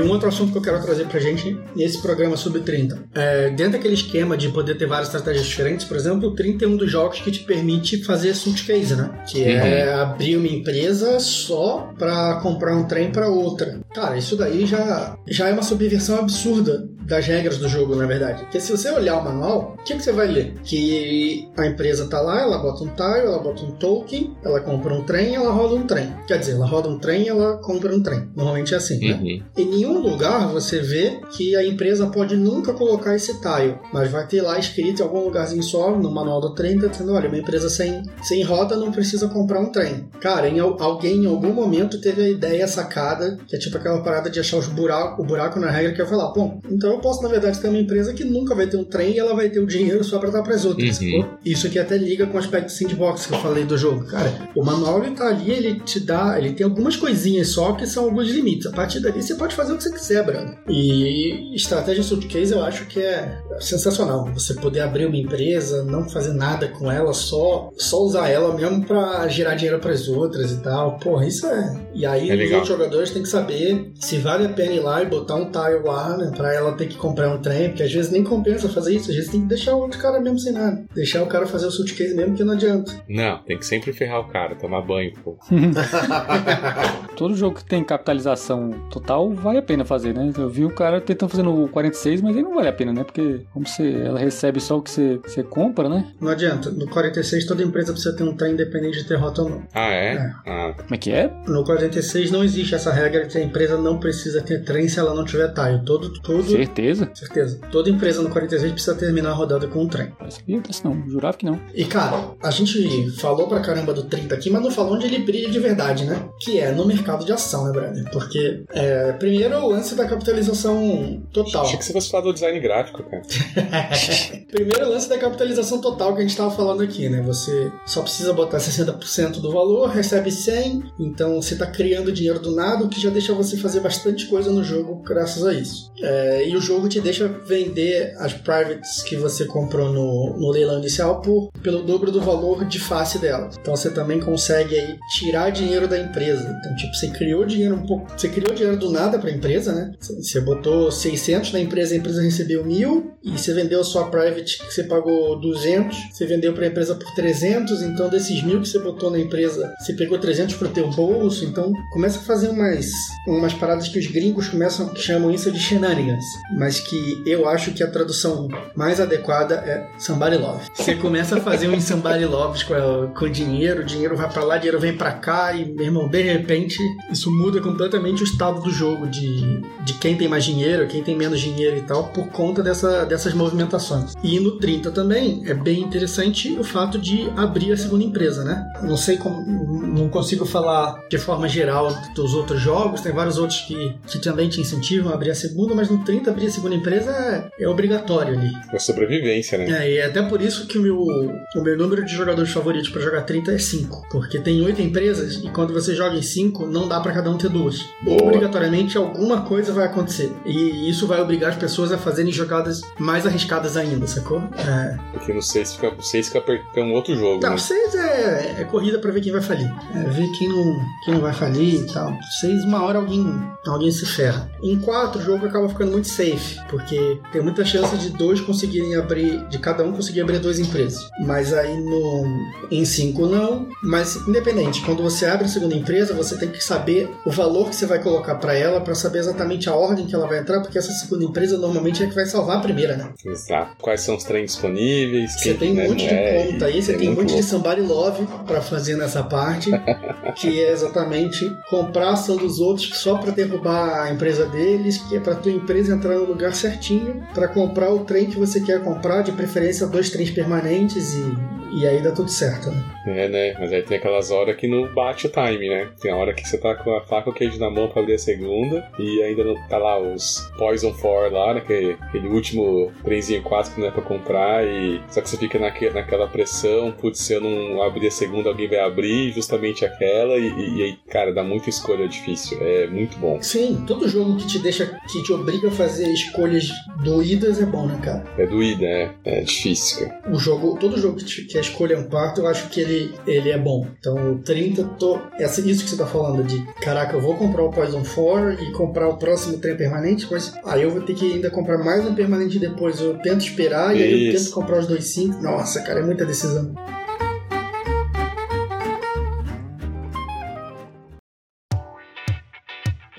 um outro assunto que eu quero trazer pra gente nesse programa sobre 30. É, dentro daquele esquema de poder ter várias estratégias diferentes, por exemplo, o 30 é um dos jogos que te permite fazer suitcase, né? Que é abrir uma empresa só pra comprar um trem pra outra. Cara, isso daí já, já é uma subversão absurda das regras do jogo, na verdade. Porque se você olhar o manual, o que, que você vai ler? Que a empresa tá lá, ela bota um tile, ela bota um token, ela compra um trem, ela roda um trem. Quer dizer, ela roda um trem, ela compra um trem. Normalmente é assim, né?
Uhum.
Em nenhum lugar você vê que a empresa pode nunca colocar esse tile, mas vai ter lá escrito em algum lugarzinho só, no manual do trem, tá dizendo, olha, uma empresa sem, sem roda não precisa comprar um trem. Cara, em, al- alguém em algum momento teve a ideia sacada, que é tipo aquela parada de achar os buraco, o buraco na regra, que é falar, bom, então eu posso, na verdade, ter uma empresa que nunca vai ter um trem e ela vai ter o dinheiro só pra dar pras outras,
Uhum.
Isso aqui até liga com o aspecto sandbox que eu falei do jogo. Cara, o manual ele tá ali, ele te dá, ele tem algumas coisinhas só que são alguns limites. A partir dali você pode fazer o que você quiser, brother. E estratégia suitcase eu acho que é sensacional. Você poder abrir uma empresa, não fazer nada com ela, só, só usar ela mesmo pra gerar dinheiro pras outras e tal. Porra, isso é. E aí
É
os outros jogadores têm que saber se vale a pena ir lá e botar um tile lá, né? Pra ela ter que comprar um trem, porque às vezes nem compensa fazer isso. Às vezes tem que deixar o outro cara mesmo sem nada. Deixar o cara fazer o suitcase mesmo que não adianta.
Não, tem que sempre ferrar o cara, tomar banho, pô.
Todo jogo que tem capitalização total vale a pena fazer, né? Eu vi o cara tentando fazer no 46, mas aí não vale a pena, né? Porque como você, ela recebe só o que você, você compra, né?
Não adianta. No 46 toda empresa precisa ter um trem independente de ter rota ou não.
Ah, é?
É.
Ah,
Como é que é?
No 46 não existe essa regra de que a empresa não precisa ter trem se ela não tiver tile. Todo, todo,
Certeza?
certeza. Toda empresa no 46 precisa terminar a rodada com um trem.
Desse não, jurava que não.
E cara, a gente falou pra caramba do 30 aqui, mas não falou onde ele brilha de verdade, né? Que é no mercado de ação, né, brother? Porque, é, primeiro, o lance da capitalização total.
achei que você fosse falar do design gráfico, cara.
Primeiro lance da capitalização total que a gente estava falando aqui, né? Você só precisa botar 60% do valor, recebe 100, então você está criando dinheiro do nada, o que já deixa você fazer bastante coisa no jogo graças a isso. É, e o jogo te deixa vender as privates que você comprou no, no leilão inicial por, pelo dobro do valor de face delas. Então você também consegue aí tirar dinheiro da empresa. Então, tipo, você criou dinheiro um pouco, você criou dinheiro do nada para a empresa, né? Você botou 600 na empresa, a empresa recebeu 1000 e você vendeu a sua private que você pagou 200, você vendeu para a empresa por 300, então desses mil que você botou na empresa, você pegou 300 para o teu bolso, então começa a fazer umas, umas paradas que os gringos começam, que chamam isso de shenanigans, mas que eu acho que a tradução mais adequada é somebody love. Você começa a fazer uns somebody loves com, a- com dinheiro, o dinheiro vai para lá, dinheiro vem para cá e, meu irmão, de repente, isso muda completamente o estado do jogo, de, de quem tem mais dinheiro, quem tem menos dinheiro e tal, por conta dessa, dessas movimentações. E no 30 também é bem interessante o fato de abrir a segunda empresa, né? Não sei como, não consigo falar de forma geral dos outros jogos, tem vários outros que, que também te incentivam a abrir a segunda, mas no 30 abrir a segunda empresa é, é obrigatório ali.
É sobrevivência, né?
É, e é até por isso que o meu, o meu número de jogadores favoritos para jogar 30 é 5. Porque tem oito empresas e quando você joga em 5, não dá para cada um ter duas.
Boa.
Obrigatoriamente alguma coisa vai acontecer. E isso vai obrigar as pessoas a fazerem jogadas mais arriscadas ainda, sacou? É.
Porque no 6 fica, o 6 fica é um outro jogo.
Não,
né?
6 é, é corrida pra ver quem vai falir. É ver quem não, quem não vai falir e tal. 6, uma hora alguém, alguém se ferra. Em 4, o jogo acaba ficando muito safe, porque tem muita chance de dois conseguirem abrir, de cada um conseguir abrir duas empresas. Mas aí no em 5 não. Mas independente, quando você abre a segunda empresa, você tem que saber o valor que você vai colocar pra ela, pra saber exatamente a ordem que ela vai entrar, porque essa segunda empresa normalmente é que vai salvar a primeira, né?
Exato. Quais são os trens disponíveis?
Você tem um monte de
é,
conta aí, você
é
tem um monte de somebody love pra fazer nessa parte, que é exatamente comprar ação dos outros só pra derrubar a empresa deles, que é pra tua empresa entrar no lugar certinho, pra comprar o trem que você quer comprar, de preferência dois trens permanentes e, e aí dá tudo certo, né?
É, né? Mas aí tem aquelas horas que não bate o time, né? Tem a hora que você tá com a faca e o queijo na mão pra abrir a segunda e ainda não tá lá os Poison 4 lá, né? Que- Aquele último trenzinho 4 que não é pra comprar e só que você fica naque, naquela pressão, putz, se eu não abrir a segunda, alguém vai abrir justamente aquela e, e- e aí, cara, dá muita escolha difícil. É muito bom.
Sim, todo jogo que te deixa, que te obriga a fazer escolhas doídas é bom, né, cara?
É doída, é, é difícil, cara.
o jogo, todo jogo que, te- que a escolha é um quarto, eu acho que ele, ele é bom. Então, o 30, tô, essa, isso que você tá falando de, caraca, eu vou comprar o Poison 4 e comprar o próximo trem permanente, mas aí eu vou ter que ainda comprar mais um permanente depois. Eu tento esperar e aí eu
Isso.
tento comprar os dois 5. Nossa, cara, é muita decisão.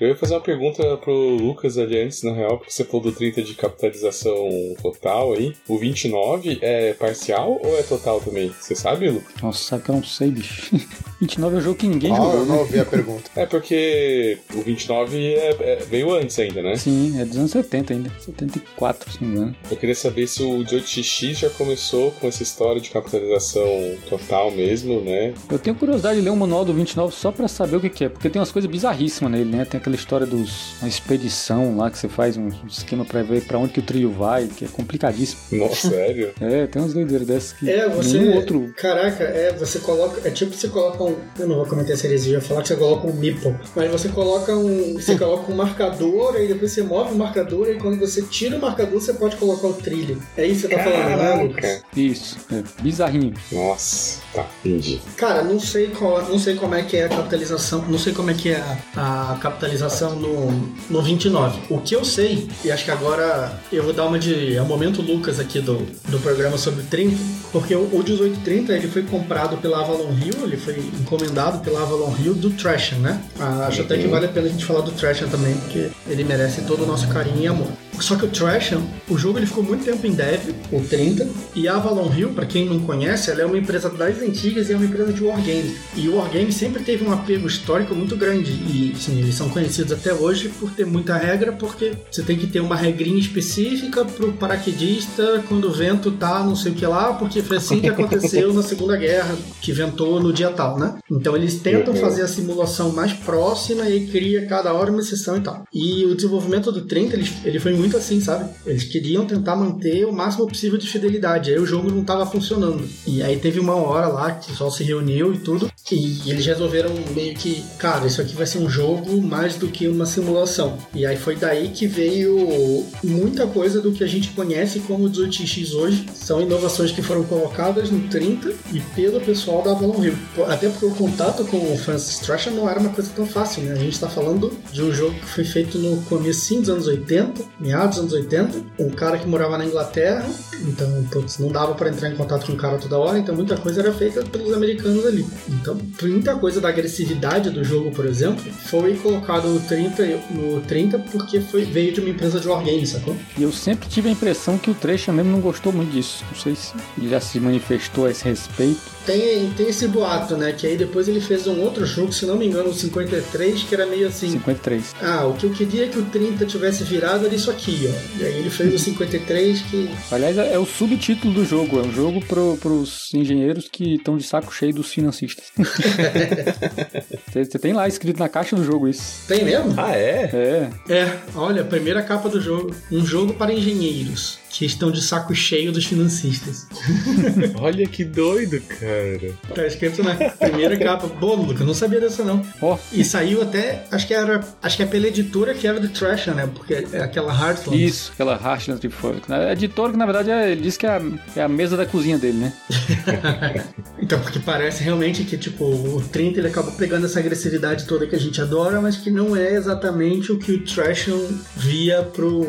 Eu ia fazer uma pergunta pro Lucas ali antes, na real, porque você falou do 30 de capitalização total aí. O 29 é parcial ou é total também? Você sabe, Lucas?
Nossa, sabe que eu não sei, bicho. 29 é um jogo que ninguém
Ah,
jogou,
eu não
né?
ouvi a pergunta.
É porque o 29 é, é- veio antes ainda, né?
Sim, é dos anos 70 ainda. 74, se não me engano.
Eu queria saber se o 18XX já começou com essa história de capitalização total mesmo, né?
Eu tenho curiosidade de ler o manual do 29 só pra saber o que, que é, porque tem umas coisas bizarríssimas nele, né? Tem aquela história dos uma expedição lá que você faz um esquema pra ver pra onde que o trio vai, que é complicadíssimo.
Nossa, sério?
É, tem umas doideiras dessas que
É, você.
nenhum outro.
Caraca, é, você coloca. É tipo você coloca um. Eu não vou comentar essa heresia, eu ia falar que você coloca um meeple. Mas você coloca um. Você coloca um marcador, aí depois você move o marcador, e quando você tira o marcador, você pode colocar o trilho. É isso que você tá falando, né, Lucas?
Caraca.
Isso, é bizarrinho.
Nossa, tá, entendi.
Cara, não sei qual, não sei como é que é a capitalização, não sei como é que é a, a capitalização no, no 29. O que eu sei, e acho que agora eu vou dar uma de é o momento Lucas aqui do, do programa sobre o 30, porque o, o 1830 ele foi comprado pela Avalon Hill, ele foi encomendado pela Avalon Hill do Trasher, né? Ah, acho até que vale a pena a gente falar do Trasher também, porque ele merece todo o nosso carinho e amor. Só que o Trasham, o jogo ele ficou muito tempo em dev, o 30, e a Avalon Hill, pra quem não conhece, ela é uma empresa das antigas e é uma empresa de wargame. E o wargame sempre teve um apego histórico muito grande, e sim, eles são conhecidos até hoje por ter muita regra, porque você tem que ter uma regrinha específica pro paraquedista quando o vento tá não sei o que lá, porque foi assim que aconteceu na Segunda Guerra, que ventou no dia tal, né? Então eles tentam
Uhum.
fazer a simulação mais próxima e cria cada hora uma exceção e tal. E o desenvolvimento do 30, ele, ele foi muito assim, sabe? Eles queriam tentar manter o máximo possível de fidelidade. Aí o jogo não tava funcionando. E aí teve uma hora lá que o pessoal se reuniu e tudo. E eles resolveram meio que, cara, isso aqui vai ser um jogo mais do que uma simulação. E aí foi daí que veio muita coisa do que a gente conhece como 18x hoje. São inovações que foram colocadas no 30 e pelo pessoal da Avalon Hill. Até porque o contato com o Francis Trasham não era uma coisa tão fácil, né? A gente tá falando de um jogo que foi feito no começo dos anos 80, meados dos anos 80, um cara que morava na Inglaterra, então, putz, não dava para entrar em contato com o cara toda hora, então muita coisa era feita pelos americanos ali. Então, muita coisa da agressividade do jogo, por exemplo, foi colocado no 30, no 30 porque foi, veio de uma empresa de wargame, sacou?
E eu sempre tive a impressão que o Trecha mesmo não gostou muito disso. Não sei se já se manifestou a esse respeito.
Tem, tem esse boato, né? Que aí depois ele fez um outro jogo, se não me engano, o 53, que era meio assim.
53.
Ah, o que eu queria é que o 30 tivesse virado era isso aqui, ó. E aí ele fez o 53 que.
Aliás, é o subtítulo do jogo. É um jogo pro, pros engenheiros que estão de saco cheio dos financistas. Você tem lá escrito na caixa do jogo isso.
Tem mesmo?
Ah, é?
É.
É, olha, a primeira capa do jogo. Um jogo para engenheiros que estão de saco cheio dos financistas.
Olha que doido, cara.
Tá escrito na primeira capa. Boa, Luca, não sabia dessa não.
Ó,
E saiu até, acho que era, acho que é pela editora que era do Thrasher, né? Porque é aquela Heartland.
isso, aquela Heartland Folk. A editora que na verdade é, ele diz que é a, é a mesa da cozinha dele, né?
Então, porque parece realmente que, tipo, o 30 ele acaba pegando essa agressividade toda que a gente adora, mas que não é exatamente o que o Trashon via pro,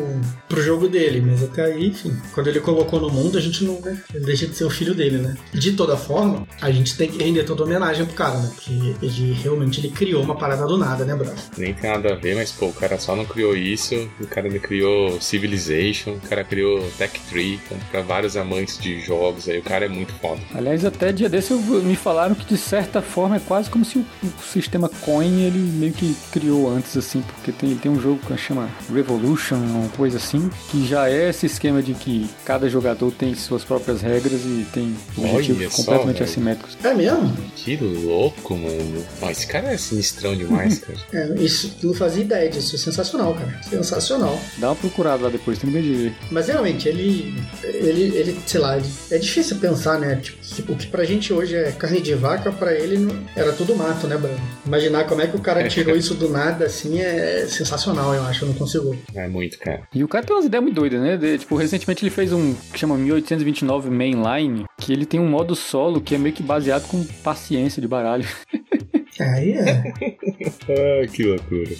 pro jogo dele. Mas até aí, enfim, quando ele colocou no mundo, a gente não né, ele deixa de ser o filho dele, né? De toda forma, a gente tem que render toda homenagem pro cara, né? Porque ele realmente ele criou uma parada do nada, né, brother?
Nem tem nada a ver, mas pô, o cara só não criou isso. O cara criou Civilization, o cara criou Tech Tree, então, pra vários amantes de jogos aí. O cara é muito foda.
Aliás, até dia desse eu- me falaram que de certa forma é quase como se o, o sistema Coin ele meio que criou antes, assim, porque tem, ele tem um jogo que chama Revolution, uma coisa assim, que já é esse esquema de que cada jogador tem suas próprias regras e tem objetivos
Olha
completamente
velho.
assimétricos.
É mesmo?
Que louco, mano. Ó, esse cara é sinistrão demais, cara.
É, isso, não fazia ideia disso. É sensacional, cara. Sensacional.
Dá uma procurada lá depois, tem medo de ver.
Mas realmente, ele, ele, ele, sei lá, ele- é difícil pensar, né? Tipo, o que pra gente hoje é carne de vaca, pra ele não- era tudo mato, né, Bruno? Imaginar como é que o cara tirou isso do nada, assim, é sensacional, eu acho. Eu não consigo.
É muito, cara.
E o cara tem umas ideias muito doidas, né? De- tipo, recentemente ele fez um que chama 1829 Mainline, que ele tem um modo solo que é meio que baseado com paciência de baralho.
Aí é.
Ah, que loucura.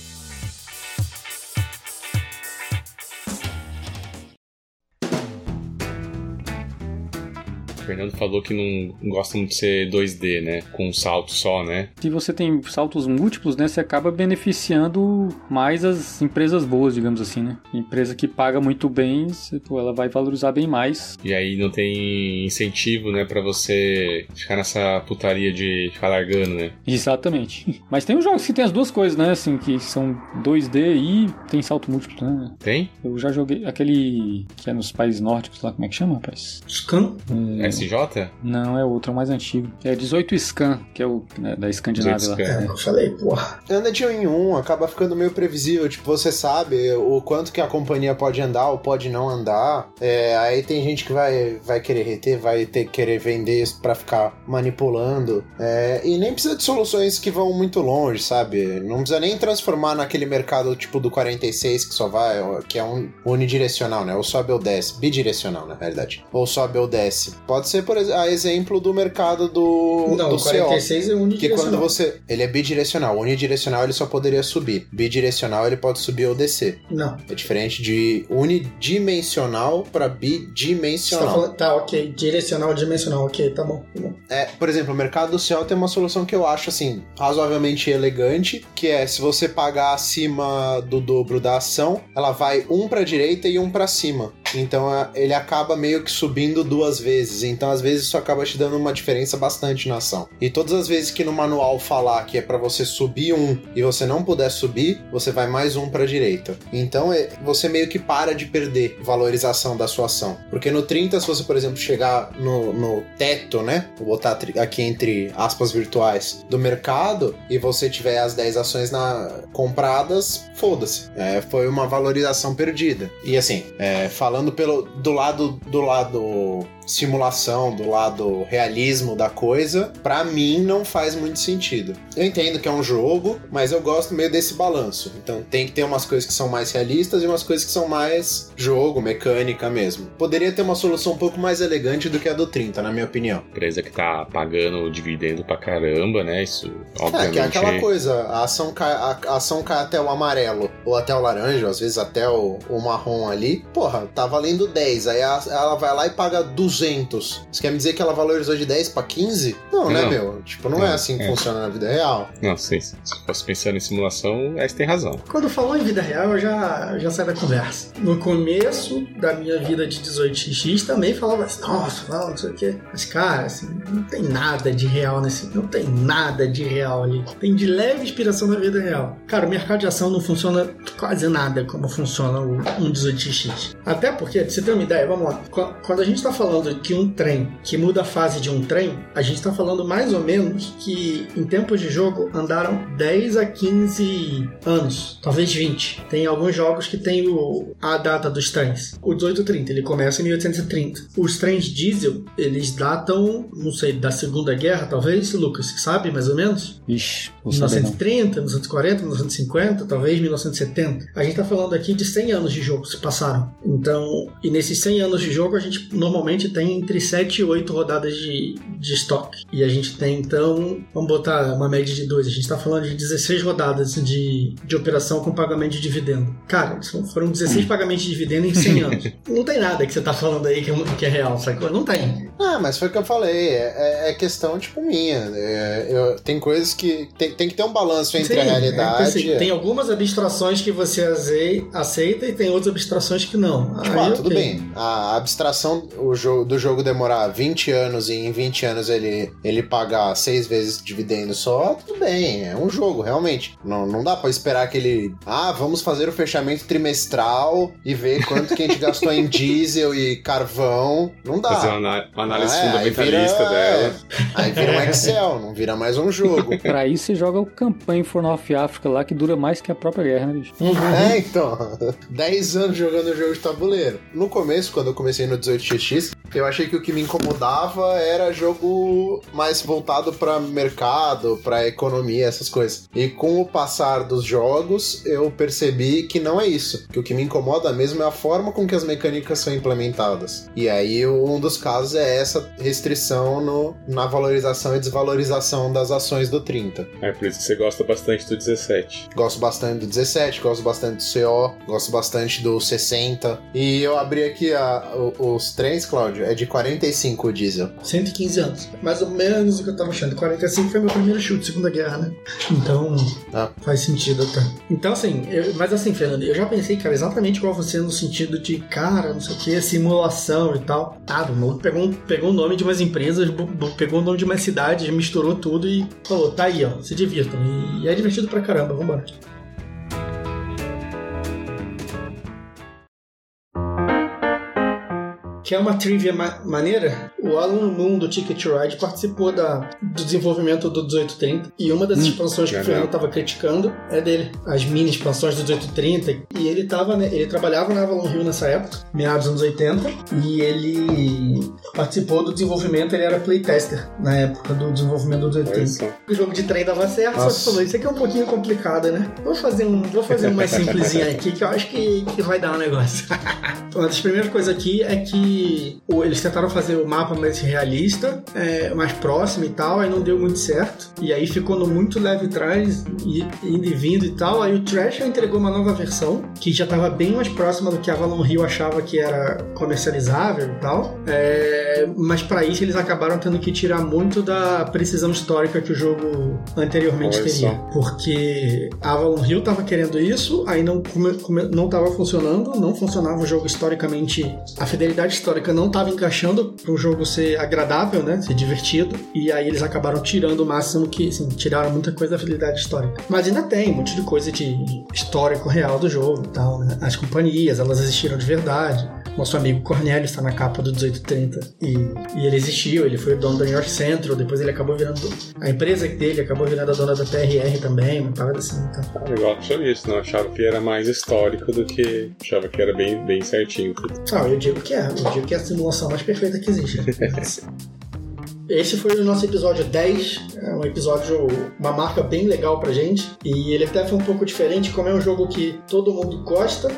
Fernando falou que não gosta muito de ser 2D, né? Com um salto só, né?
Se você tem saltos múltiplos, né, você acaba beneficiando mais as empresas boas, digamos assim, né? Empresa que paga muito bem, ela vai valorizar bem mais.
E aí não tem incentivo, né, pra você ficar nessa putaria de ficar largando, né?
Exatamente. Mas tem os jogos que tem as duas coisas, né? Assim, que são 2D e tem salto múltiplo, né?
Tem?
Eu já joguei aquele que é nos países nórdicos lá, como é que chama, rapaz?
Scan?
SJ?
Não, é outro, é o mais antigo. É 18 Scan, que é o né, da Escandinávia lá.
18 Scan.
É, eu falei, porra.
Anda de um em um, acaba ficando meio previsível. Tipo, você sabe o quanto que a companhia pode andar ou pode não andar. É, aí tem gente que vai, vai querer reter, vai ter que querer vender isso pra ficar manipulando. É, e nem precisa de soluções que vão muito longe, sabe? Não precisa nem transformar naquele mercado tipo do 46 que só vai, que é um unidirecional, né? Ou sobe ou desce. Bidirecional, na realidade. Ou sobe ou desce. Pode ser, por a exemplo do mercado do,
não,
do
o
CO.
46 é
Que
unidirecional.
quando você. Ele é bidirecional. Unidirecional ele só poderia subir. Bidirecional ele pode subir ou descer.
Não.
É diferente de unidimensional para
Você tá,
bidimensional.
falando, tá, ok. Direcional, dimensional, ok, tá bom. Tá bom.
É, por exemplo, o mercado do céu tem uma solução que eu acho assim, razoavelmente elegante, que é se você pagar acima do dobro da ação, ela vai um para direita e um para cima. Então ele acaba meio que subindo duas vezes. Então às vezes isso acaba te dando uma diferença bastante na ação. E todas as vezes que no manual falar que é para você subir um e você não puder subir, você vai mais um para direita. Então é, você meio que para de perder valorização da sua ação. Porque no 30, se você, por exemplo, chegar no, no teto, né? Vou botar aqui entre aspas virtuais do mercado e você tiver as 10 ações na, compradas, foda-se. É, foi uma valorização perdida. E assim, é, falando pelo do lado do lado simulação, do lado realismo da coisa, pra mim não faz muito sentido. Eu entendo que é um jogo, mas eu gosto meio desse balanço. Então tem que ter umas coisas que são mais realistas e umas coisas que são mais jogo, mecânica mesmo. Poderia ter uma solução um pouco mais elegante do que a do 30, na minha opinião.
Empresa que tá pagando dividendo pra caramba, né? Isso,
É,
obviamente.
que é aquela coisa, a ação, cai, a ação cai até o amarelo, ou até o laranja, às vezes até o, o marrom ali. Porra, tá valendo 10, aí a- ela vai lá e paga 200. Você quer me dizer que ela valorizou de 10 pra 15? Não, né,
Não.
meu? Tipo, não, é
Não,
assim que
é.
funciona na vida real.
Não, sim, se fosse pensando em simulação, aí você tem razão.
Quando falou em vida real, eu já, já saí da conversa. No começo da minha vida de 18x também falava assim, nossa, não, não sei o quê. Mas, cara, assim, não tem nada de real nesse. Não tem nada de real ali. Tem de leve inspiração na vida real. Cara, o mercado de ação não funciona quase nada como funciona o um 18x. Até porque, pra você ter uma ideia, vamos lá. Qu- Quando a gente tá falando que um trem que muda a fase de um trem, a gente tá falando mais ou menos que em tempos de jogo andaram 10 a 15 anos, talvez 20. Tem alguns jogos que tem o, a data dos trens. O 1830, ele começa em 1830. Os trens diesel, eles datam, não sei, da Segunda Guerra, talvez, Lucas, sabe mais ou menos?
Ixi, vou saber não.
1930, 1940, 1950, talvez 1970. A gente tá falando aqui de 100 anos de jogo que se passaram. Então, e nesses 100 anos de jogo, a gente normalmente tem entre 7 e 8 rodadas de, de estoque. E a gente tem, então, vamos botar uma média de 2. A gente tá falando de 16 rodadas de, de operação com pagamento de dividendo. Cara, foram 16 pagamentos de dividendo em 100 anos. Não tem nada que você tá falando aí que é, que é real, sacou? Não tem.
Ah, mas foi o que eu falei. É, é- é questão, tipo, minha. É, eu- tem coisas que. Tem, tem que ter um balanço entre
Sim,
a
é,
realidade.
assim, tem algumas abstrações que você aceita e tem outras abstrações que não.
Tipo,
Aí,
ah, tudo
ok.
bem. A abstração o jogo, do jogo demorar 20 anos e em 20 anos ele, ele pagar seis vezes dividendo só, tudo bem. É um jogo, realmente. Não, não dá pra esperar que ele. Ah, vamos fazer o fechamento trimestral e ver quanto que a gente gastou em diesel e carvão. Não dá.
Fazer uma, uma análise
Ah, é, aí
fundamentalista
vira-
dela.
Aí vira um Excel, não vira mais um jogo.
Pra isso você joga o campanha for North Africa lá, que dura mais que a própria guerra, né, bicho?
É, então. 10 anos jogando jogo de tabuleiro. No começo, quando eu comecei no 18xx, eu achei que o que me incomodava era jogo mais voltado pra mercado, pra economia, essas coisas. E com o passar dos jogos, eu percebi que não é isso. Que o que me incomoda mesmo é a forma com que as mecânicas são implementadas. E aí, um dos casos é essa restrição no, na valorização e desvalorização das ações do 30.
É por isso que você gosta bastante do 17.
Gosto bastante do 17, gosto bastante do CO, gosto bastante do 60. E eu abri aqui a- os trens, Cláudio, é de 45 o diesel.
115 anos. Mais ou menos o que eu tava achando. 45 foi meu primeiro chute, Segunda Guerra, né? Então,
Ah.
faz sentido até. Então, assim, eu- mas assim, Fernando, eu já pensei, cara, exatamente igual você no sentido de, cara, não sei o que, simulação e tal. Ah, o maluco pegou, pegou o nome de umas empresas, pegou o nome de umas cidades, misturou tudo e falou, tá aí, ó, se divirtam. E, e é divertido pra caramba, vambora. Que é uma trivia ma- maneira. O Alan Moon do Ticket Ride participou da, do desenvolvimento do 1830 e uma das expansões que o. Fernando estava criticando é dele, as mini expansões do 1830. E ele tava, né, ele trabalhava na Avalon Hill nessa época, meados dos anos 80, e ele participou do desenvolvimento, ele era playtester na época do desenvolvimento do
Olha
1830.
só.
O jogo de trem dava certo, só
Nossa.
que falou, isso aqui é um pouquinho complicado, né? Vou fazer um, vou fazer um mais simplesinho aqui que eu acho que, que vai dar um negócio. Uma das primeiras coisas aqui é que eles tentaram fazer o mapa mais realista, é, mais próximo e tal, aí não deu muito certo. E aí ficou no muito leve trás, e, indo e vindo e tal. Aí o Thrasher entregou uma nova versão, que já estava bem mais próxima do que a Avalon Hill achava que era comercializável e tal. É, mas para isso eles acabaram tendo que tirar muito da precisão histórica que o jogo anteriormente
Olha
teria.
só.
Porque a Avalon Hill tava querendo isso, aí não, não tava funcionando, não funcionava o jogo historicamente. A fidelidade histórica não tava encaixando para o jogo ser agradável, né? Ser divertido. E aí eles acabaram tirando o máximo que, assim, tiraram muita coisa da fidelidade histórica. Mas ainda tem um monte de coisa de histórico real do jogo e tal, né? As companhias, elas existiram de verdade. Nosso amigo Cornélio está na capa do 1830 e, e ele existiu, ele foi o dono da New York Central, depois ele acabou virando. A empresa dele acabou virando a dona da TRR também, uma parada assim. Então.
Ah, legal, sabia isso, não. Achava que era mais histórico do que. Achava que era bem, bem certinho.
Ah, eu digo que é, eu digo que é a simulação mais perfeita que existe. esse foi o nosso episódio 10. É um episódio, uma marca bem legal pra gente. E ele até foi um pouco diferente, como é um jogo que todo mundo gosta,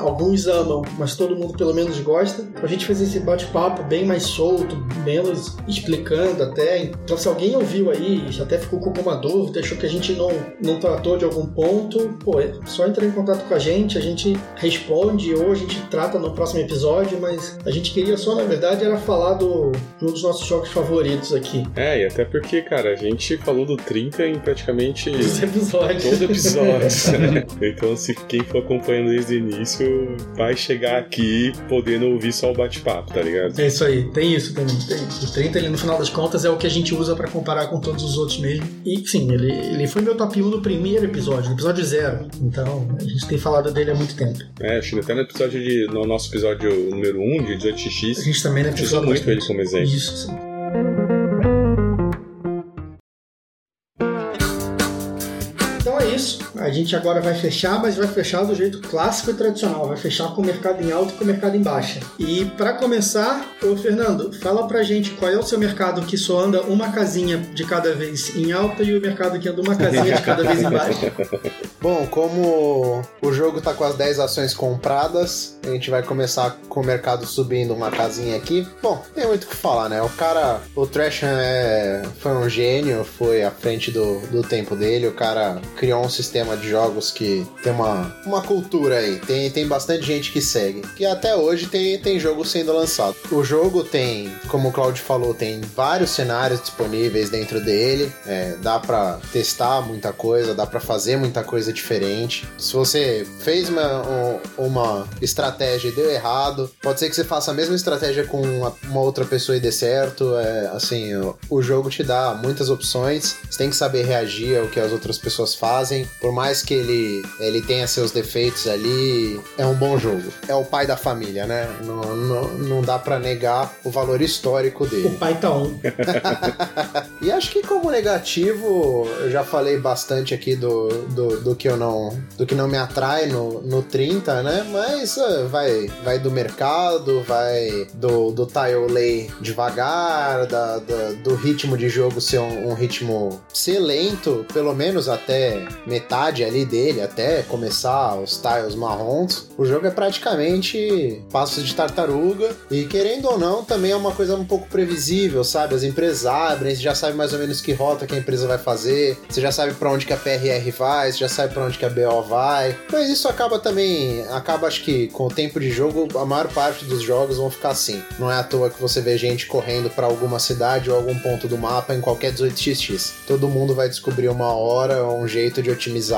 alguns amam, mas todo mundo pelo menos gosta. A gente fez esse bate-papo bem mais solto, menos explicando até. Então se alguém ouviu aí, até ficou com alguma dúvida, achou que a gente não, não tratou de algum ponto, pô, é só entrar em contato com a gente, a gente responde ou a gente trata no próximo episódio, mas a gente queria só, na verdade, era falar do, de um dos nossos jogos favoritos aqui.
É, e até porque, cara, a gente falou do 30 em praticamente
episódios.
todo episódio. então, se quem for acompanhando desde o início vai chegar aqui podendo ouvir só o bate-papo, tá ligado?
É isso aí, tem isso também. Tem. O 30, ele, no final das contas, é o que a gente usa para comparar com todos os outros mesmo. E sim, ele, ele foi meu top 1 no primeiro episódio, no episódio zero. Então, a gente tem falado dele há muito tempo.
É, acho que até no episódio de. no nosso episódio número 1 de 18x.
A gente também, né?
Usa muito ele como exemplo.
Isso, sim. Então A gente agora vai fechar, mas vai fechar do jeito clássico e tradicional. Vai fechar com o mercado em alta e com o mercado em baixa. E para começar, ô Fernando, fala pra gente qual é o seu mercado que só anda uma casinha de cada vez em alta e o mercado que anda uma casinha de cada vez em baixa.
Bom, como o jogo tá com as 10 ações compradas, a gente vai começar com o mercado subindo uma casinha aqui. Bom, tem muito o que falar, né? O cara, o Trasham é, foi um gênio, foi à frente do, do tempo dele. O cara criou um sistema de jogos que tem uma, uma cultura aí. Tem, tem bastante gente que segue. Que até hoje tem, tem jogo sendo lançado. O jogo tem, como o Claudio falou, tem vários cenários disponíveis dentro dele. É, dá para testar muita coisa, dá para fazer muita coisa diferente. Se você fez uma, uma estratégia e deu errado, pode ser que você faça a mesma estratégia com uma, uma outra pessoa e dê certo. É, assim, o, o jogo te dá muitas opções. Você tem que saber reagir ao que as outras pessoas fazem. Por mais que ele, ele tenha seus defeitos ali, é um bom jogo. É o pai da família, né? Não, não, não dá para negar o valor histórico dele.
O pai tá um.
e acho que como negativo, eu já falei bastante aqui do, do, do que eu não do que não me atrai no, no 30, né? Mas uh, vai, vai do mercado, vai do, do tile lay devagar, da, da, do ritmo de jogo ser um, um ritmo ser lento, pelo menos até metade ali dele, até começar os tiles marrons. O jogo é praticamente passos de tartaruga e querendo ou não, também é uma coisa um pouco previsível, sabe? As empresas abrem, você já sabe mais ou menos que rota que a empresa vai fazer, você já sabe para onde que a PRR vai, você já sabe para onde que a BO vai. Mas isso acaba também, acaba acho que com o tempo de jogo, a maior parte dos jogos vão ficar assim. Não é à toa que você vê gente correndo para alguma cidade ou algum ponto do mapa em qualquer 18xx. Todo mundo vai descobrir uma hora, um jeito de otimizar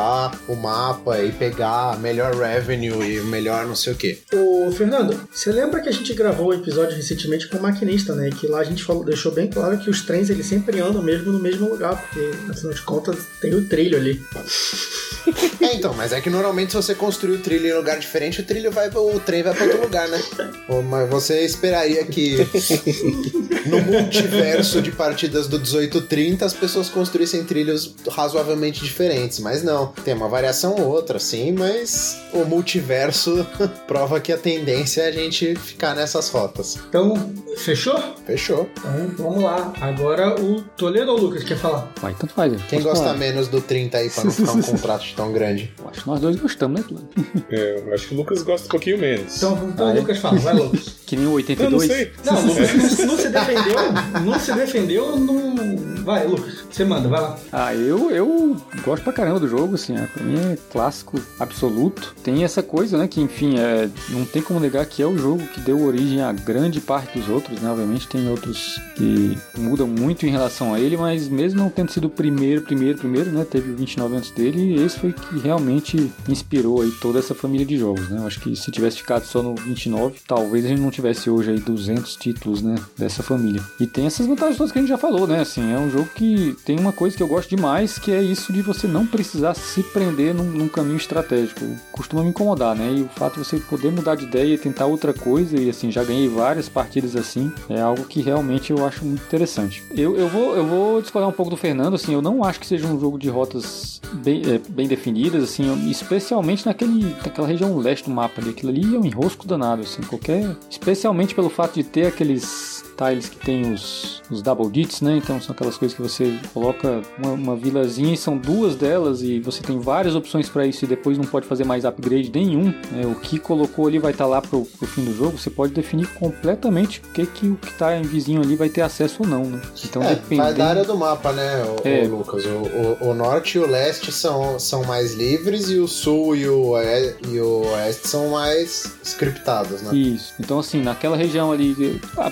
o mapa e pegar melhor revenue e melhor não sei o que.
Ô, Fernando, você lembra que a gente gravou um episódio recentemente com o maquinista, né? Que lá a gente falou, deixou bem claro que os trens eles sempre andam mesmo no mesmo lugar, porque afinal de contas tem o trilho ali.
É, então, mas é que normalmente se você construir o trilho em lugar diferente, o trilho vai, o trem vai para outro lugar, né? Mas você esperaria que no multiverso de partidas do 1830 as pessoas construíssem trilhos razoavelmente diferentes, mas não, tem uma variação ou outra, sim, mas o multiverso prova que a tendência é a gente ficar nessas rotas.
Então, fechou?
Fechou.
Então, vamos lá. Agora o Toledo ou o Lucas quer falar?
Vai, tanto faz.
Quem gosta
falar.
menos do 30 aí pra não ficar um contrato tão grande?
Eu Acho que nós dois gostamos, né, Tudo?
É, eu acho que o Lucas gosta um pouquinho menos.
Então, então
Ah,
o
é?
Lucas fala, vai Lucas.
Que nem o
eu
82.
não sei.
Não, Lucas não, não se defendeu, não se defendeu, não... Vai, Lucas, você manda, vai lá.
Ah, eu, eu gosto pra caramba do jogo, assim, é, pra mim é clássico absoluto. Tem essa coisa, né, que enfim, é, não tem como negar que é o jogo que deu origem a grande parte dos outros, né, obviamente tem outros que mudam muito em relação a ele, mas mesmo não tendo sido o primeiro, primeiro, primeiro, né, teve 29 antes dele, esse foi que realmente inspirou aí toda essa família de jogos, né, eu acho que se tivesse ficado só no 29, talvez a gente não tivesse hoje aí 200 títulos, né, dessa família. E tem essas vantagens todas que a gente já falou, né, assim, é um jogo que tem uma coisa que eu gosto demais, que é isso de você não precisar se prender num, num caminho estratégico. Costuma me incomodar, né? E o fato de você poder mudar de ideia e tentar outra coisa, e assim, já ganhei várias partidas assim, é algo que realmente eu acho muito interessante. Eu, eu, vou, eu vou discordar um pouco do Fernando, assim, eu não acho que seja um jogo de rotas bem, é, bem definidas, assim, especialmente naquele, naquela região leste do mapa ali. Aquilo ali é um enrosco danado, assim, qualquer. Especialmente pelo fato de ter aqueles tiles que tem os, os double dits, né? Então são aquelas coisas que você coloca uma, uma vilazinha e são duas delas e você tem várias opções para isso e depois não pode fazer mais upgrade nenhum. Né? O que colocou ali vai estar tá lá pro, pro fim do jogo. Você pode definir completamente o que, que o que tá em vizinho ali vai ter acesso ou não, né?
Então é, dependendo... vai da área do mapa, né, o, é. o Lucas? O, o, o, norte e o leste são, são mais livres e o sul e o, e o oeste são mais scriptados, né?
Isso. Então, assim, naquela região ali, a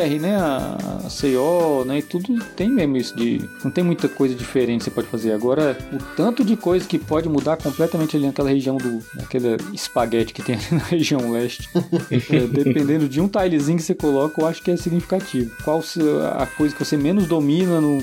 PRR, né, a, CO, né, e tudo tem mesmo isso de... Não tem muita coisa diferente que você pode fazer. Agora, o tanto de coisa que pode mudar completamente ali naquela região do... Naquele espaguete que tem ali na região leste. é, dependendo de um tilezinho que você coloca, eu acho que é significativo. Qual a coisa que você menos domina no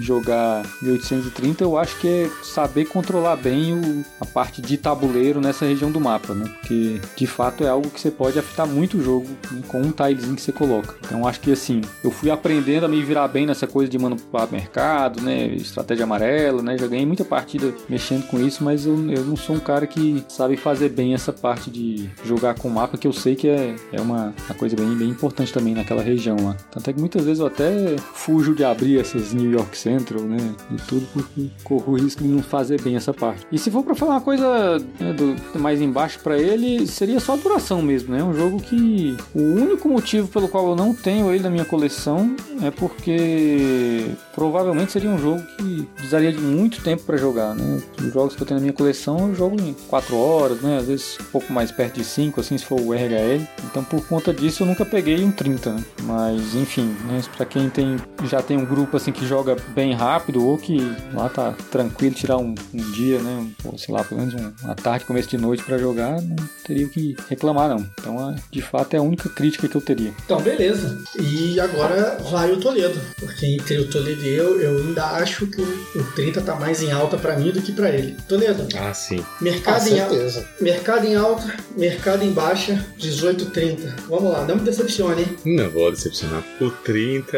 jogar 1830, eu acho que é saber controlar bem o, a parte de tabuleiro nessa região do mapa, né? Porque de fato é algo que você pode afetar muito o jogo né? com um tilezinho que você coloca. Então acho que assim, eu fui aprendendo a me virar bem nessa coisa de manipular mercado, né? Estratégia amarela, né? Já ganhei muita partida mexendo com isso, mas eu, eu não sou um cara que sabe fazer bem essa parte de jogar com mapa, que eu sei que é, é uma, uma coisa bem, bem importante também naquela região lá. Tanto é que muitas vezes eu até fujo de abrir essas New York Central, né? E tudo porque corro o risco de não fazer bem essa parte. E se for para falar uma coisa né, do, mais embaixo para ele, seria só a duração mesmo, né? Um jogo que o único motivo pelo qual eu não tenho ele na minha coleção é porque provavelmente seria um jogo que precisaria de muito tempo para jogar, né? Os jogos que eu tenho na minha coleção eu jogo em 4 horas, né? Às vezes um pouco mais perto de 5, assim, se for o RHL. Então por conta disso eu nunca peguei um 30, né? Mas enfim, né? para quem tem já tem um grupo assim que joga bem rápido ou que lá tá tranquilo tirar um, um dia, né? Ou sei lá, pelo menos uma tarde, começo de noite para jogar, não teria que reclamar não. Então, de fato é a única crítica que eu teria.
Então, beleza. E agora vai o Toledo, porque entre o Toledo e eu, eu ainda acho que o 30 tá mais em alta para mim do que para ele. Toledo.
Ah, sim.
Mercado ah, em alta, mercado em alta, mercado em baixa, 18 30. Vamos lá, não me decepcione, hein?
Não vou decepcionar. O 30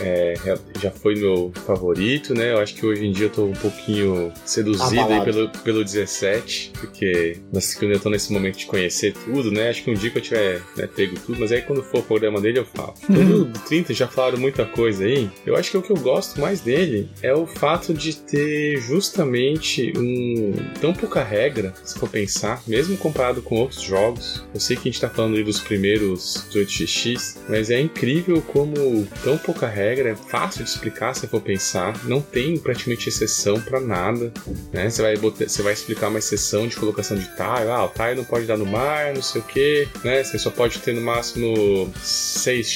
é, já foi meu favorito, né? Eu acho que hoje em dia eu tô um pouquinho seduzido aí pelo, pelo 17, porque nós, eu tô nesse momento de conhecer tudo, né? Acho que um dia que eu tiver né, pego tudo, mas aí quando for o programa dele eu falo. Uhum. Todo 30 já falaram muita coisa aí. Eu acho que o que eu gosto mais dele é o fato de ter justamente um tão pouca regra, se for pensar, mesmo comparado com outros jogos. Eu sei que a gente tá falando aí dos primeiros 18x, mas é incrível como tão pouca regra, é fácil de explicar se for pensar, não tem praticamente exceção para nada, né? Você vai, botar, você vai explicar uma exceção de colocação de tile, ah, o tile não pode dar no mar, não sei o que, né? Você só pode ter no máximo 6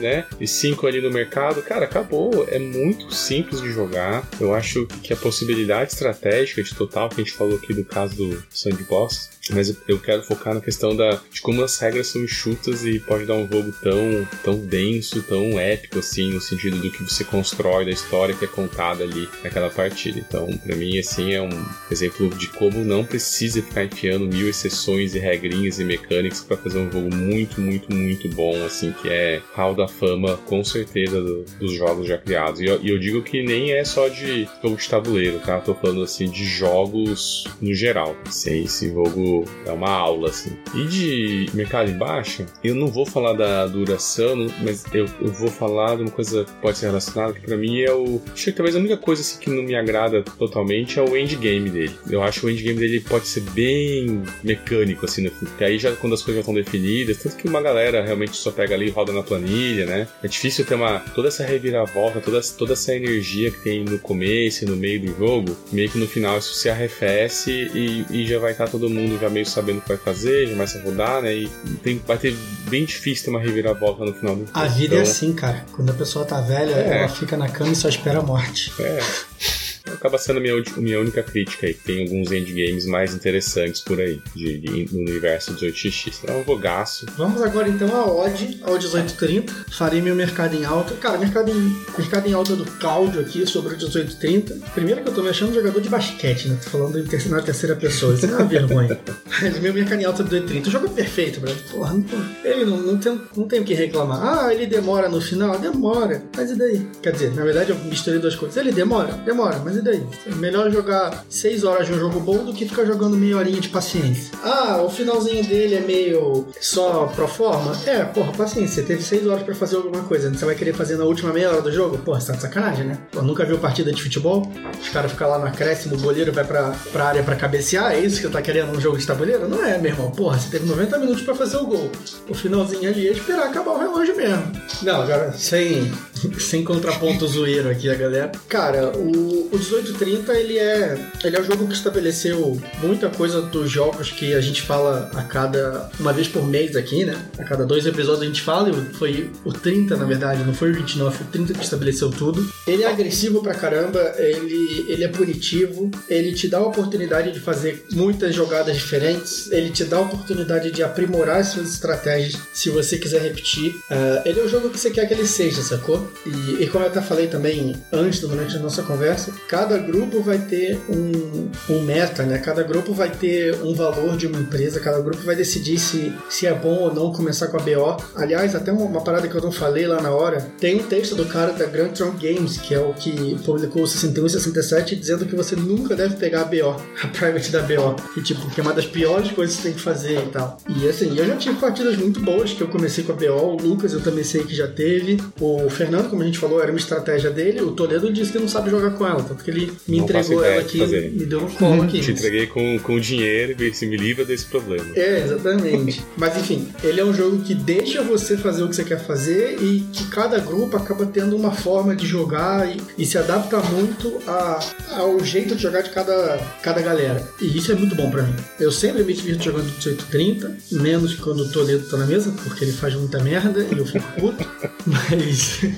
né? E 5 ali no mercado. Cara, acabou. É muito simples de jogar. Eu acho que a possibilidade estratégica de total que a gente falou aqui do caso do Sandbox mas eu quero focar na questão da, de como as regras são enxutas e pode dar um jogo tão, tão denso, tão épico, assim, no sentido do que você constrói, da história que é contada ali naquela partida. Então, para mim, assim, é um exemplo de como não precisa ficar enfiando mil exceções e regrinhas e mecânicas para fazer um jogo muito, muito, muito bom, assim, que é hall da fama, com certeza, do, dos jogos já criados. E eu, e eu, digo que nem é só de jogo de tabuleiro, tá? Tô falando, assim, de jogos no geral. Assim, esse jogo é uma aula, assim. E de mercado em baixa, eu não vou falar da duração, mas eu, eu vou falar de uma coisa que pode ser relacionada, que pra mim é o. Acho que talvez a única coisa assim, que não me agrada totalmente é o endgame dele. Eu acho que o endgame dele pode ser bem mecânico, assim, no. Porque aí já quando as coisas já estão definidas, tanto que uma galera realmente só pega ali e roda na planilha, né? É difícil ter uma. toda essa reviravolta, toda, toda essa energia que tem no começo e no meio do jogo, meio que no final isso se arrefece e, e já vai estar todo mundo já meio sabendo o que vai fazer, já começa a rodar, né? E tem, vai ter bem difícil ter uma reviravolta no final do
A vida é então, é assim, cara. Quando a pessoa tá velha, é. ela fica na cama e só espera a morte.
É acaba sendo a minha, minha única crítica aí. Tem alguns endgames mais interessantes por aí, de, de, no universo 18x. É um vogaço.
Vamos agora então a odd, ao 1830. Farei meu mercado em alta. Cara, mercado em, mercado em alta do Cláudio aqui sobre o 1830. Primeiro que eu tô me achando jogador de basquete, né? Tô falando em terceira, na terceira pessoa. Isso é uma vergonha. Mas meu mercado em alta do 1830. O jogo é perfeito, Brad. Porra, não, ele não, não, tem, não tem o que reclamar. Ah, ele demora no final? Demora. Mas e daí? Quer dizer, na verdade eu misturei duas coisas. Ele demora? Demora. Mas e daí? aí. É melhor jogar 6 horas de um jogo bom do que ficar jogando meia horinha de paciência. Ah, o finalzinho dele é meio só pro forma? É, porra, paciência. Você teve 6 horas pra fazer alguma coisa. Você vai querer fazer na última meia hora do jogo? Porra, você tá de sacanagem, né? Pô, nunca viu partida de futebol? Os caras ficam lá no acréscimo, o goleiro vai pra, pra área pra cabecear? É isso que você tá querendo num jogo de tabuleiro? Não é, meu irmão. Porra, você teve 90 minutos pra fazer o gol. O finalzinho ali é esperar acabar o relógio mesmo. Não, agora, sem, sem contraponto zoeiro aqui, a galera. Cara, o, o 1830, ele é, ele é o jogo que estabeleceu muita coisa dos jogos que a gente fala a cada, uma vez por mês aqui, né? A cada dois episódios a gente fala, e foi o 30, na verdade, não foi o 29, foi o 30 que estabeleceu tudo. Ele é agressivo pra caramba, ele, ele é punitivo, ele te dá a oportunidade de fazer muitas jogadas diferentes, ele te dá a oportunidade de aprimorar suas estratégias se você quiser repetir. Uh, ele é o jogo que você quer que ele seja, sacou? E, e como eu até falei também antes, durante a nossa conversa, cada grupo vai ter um, um meta, né? Cada grupo vai ter um valor de uma empresa, cada grupo vai decidir se, se é bom ou não começar com a BO. Aliás, até uma, uma parada que eu não falei lá na hora, tem um texto do cara da Grand Trunk Games, que é o que publicou o 61 e 67, dizendo que você nunca deve pegar a BO, a private da BO. Que, tipo, que é uma das piores coisas que você tem que fazer e tal. E assim, eu já tive partidas muito boas que eu comecei com a BO, o Lucas eu também sei que já teve, o Fernando, como a gente falou, era uma estratégia dele, o Toledo disse que não sabe jogar com ela, tanto que ele me
Não
entregou ela
de
aqui, me deu um colo aqui.
Te entreguei com, com dinheiro e se me livra desse problema.
É, exatamente. Mas enfim, ele é um jogo que deixa você fazer o que você quer fazer e que cada grupo acaba tendo uma forma de jogar e, e se adapta muito a, ao jeito de jogar de cada, cada galera. E isso é muito bom pra mim. Eu sempre me divirto jogando 1830, menos quando o Toledo tá na mesa, porque ele faz muita merda e eu fico puto. Mas.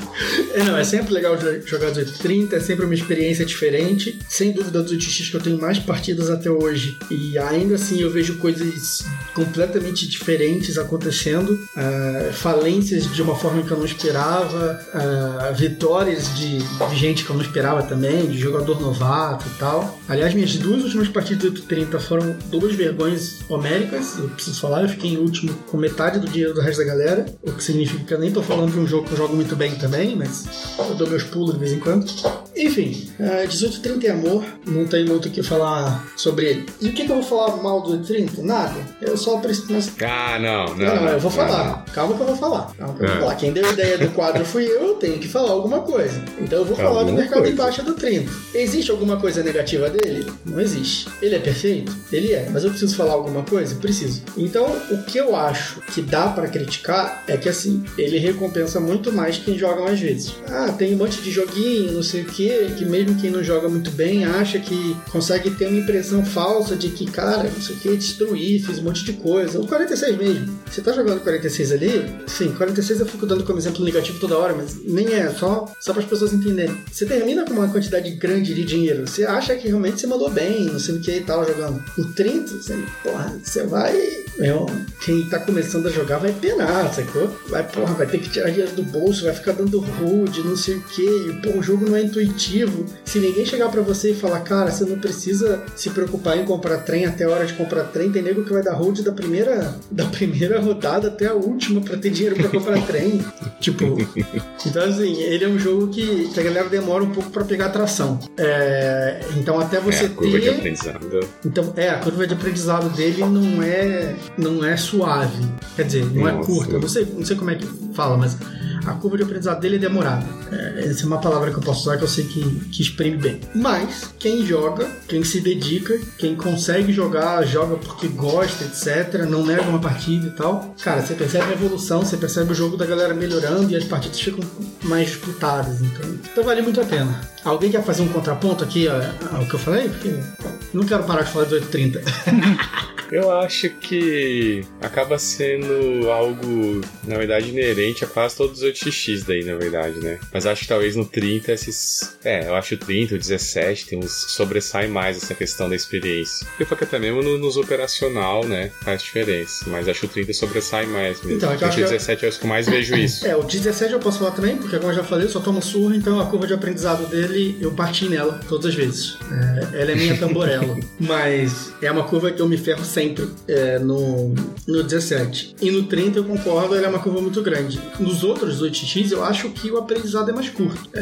É, não, é sempre legal jo- jogar 1830, é sempre uma experiência diferente. Sem dúvida, dos 18x que eu tenho mais partidas até hoje. E ainda assim eu vejo coisas completamente diferentes acontecendo. ah, falências de uma forma que eu não esperava, ah, vitórias de, de gente que eu não esperava também, de jogador novato e tal. Aliás, minhas duas últimas partidas do 830 foram duas vergonhas homéricas. Eu preciso falar, eu fiquei em último com metade do dinheiro do resto da galera, o que significa que eu nem tô falando de um jogo que eu jogo muito bem também, mas eu dou meus pulos de vez em quando. Enfim, ah, 1830 é amor, não tem muito o que falar sobre ele. E o que, que eu vou falar mal do 1830? Nada. Eu só preciso. mas-
Ah, não, não.
Não, não, eu vou
não,
falar. Calma que eu vou falar. Calma que eu vou
Ah.
falar. Quem deu a ideia do quadro fui eu, eu tenho que falar alguma coisa. Então eu vou falar do
Alguma
mercado
coisa.
em baixa do 30. Existe alguma coisa negativa dele? Não existe. Ele é perfeito? Ele é. Mas eu preciso falar alguma coisa? Preciso. Então, o que eu acho que dá pra criticar é que assim, ele recompensa muito mais quem joga mais vezes. Ah, tem um monte de joguinho, não sei o que, que mesmo quem não joga muito bem acha que consegue ter uma impressão falsa de que, cara, não sei o que, destruir, fiz um monte de coisa. O 46 mesmo. Você tá jogando 46 ali? Sim, 46 eu fico dando como exemplo negativo toda hora, mas nem é, só, só para as pessoas entenderem. Você termina com uma quantidade grande de dinheiro, você acha que realmente você mandou bem, não sei o que e tal, jogando. O 30, você, porra, você vai. Meu, quem tá começando a jogar vai penar, sacou? Vai, porra, vai ter que tirar dinheiro do bolso, vai ficar dando rude, não sei o que. O jogo não é intuitivo. Se ninguém chegar pra você e falar, cara, você não precisa se preocupar em comprar trem até a hora de comprar trem, tem nego que vai dar hold da primeira, da primeira rodada até a última pra ter dinheiro pra comprar trem. Tipo, então assim, ele é um jogo que, que a galera demora um pouco pra pegar atração. É, então até você
é, a curva de
ter.
aprendizado.
Então, é, a curva de aprendizado dele não é, não é suave. Quer dizer, não é
Nossa.
curta. Eu Não sei, não sei como é que fala, mas a curva de aprendizado dele é demorada. É, essa é uma palavra que eu posso usar que eu sei que, que exprime bem. Mas, quem joga, quem se dedica, quem consegue jogar, joga porque gosta, etc., não nega uma partida e tal, cara, você percebe a evolução, você percebe o jogo da galera melhorando e as partidas ficam mais disputadas. Então, então vale muito a pena. Alguém quer fazer um contraponto aqui ó, ao que eu falei? Porque não quero parar de falar de 830.
Eu acho que acaba sendo algo, na verdade, inerente a quase todos os 8x daí, na verdade, né? Mas acho que talvez no 30 esses. É, eu acho o 30, o 17 tem uns que sobressaem mais essa questão da experiência. E porque até mesmo no, nos operacional, né? Faz diferença. Mas acho que o 30 sobressai mais mesmo.
Então, que eu
Acho que o
acho que-
17 é os que eu mais vejo isso.
É, o 17 eu posso falar também, porque como eu já falei, eu só tomo surra, então a curva de aprendizado dele, eu parti nela todas as vezes. É, ela é minha tamborela. Mas é uma curva que eu me ferro sempre é, no, no 17. E no 30 eu concordo, ele é uma curva muito grande. Nos outros 8x eu acho que o aprendizado é mais curto. É,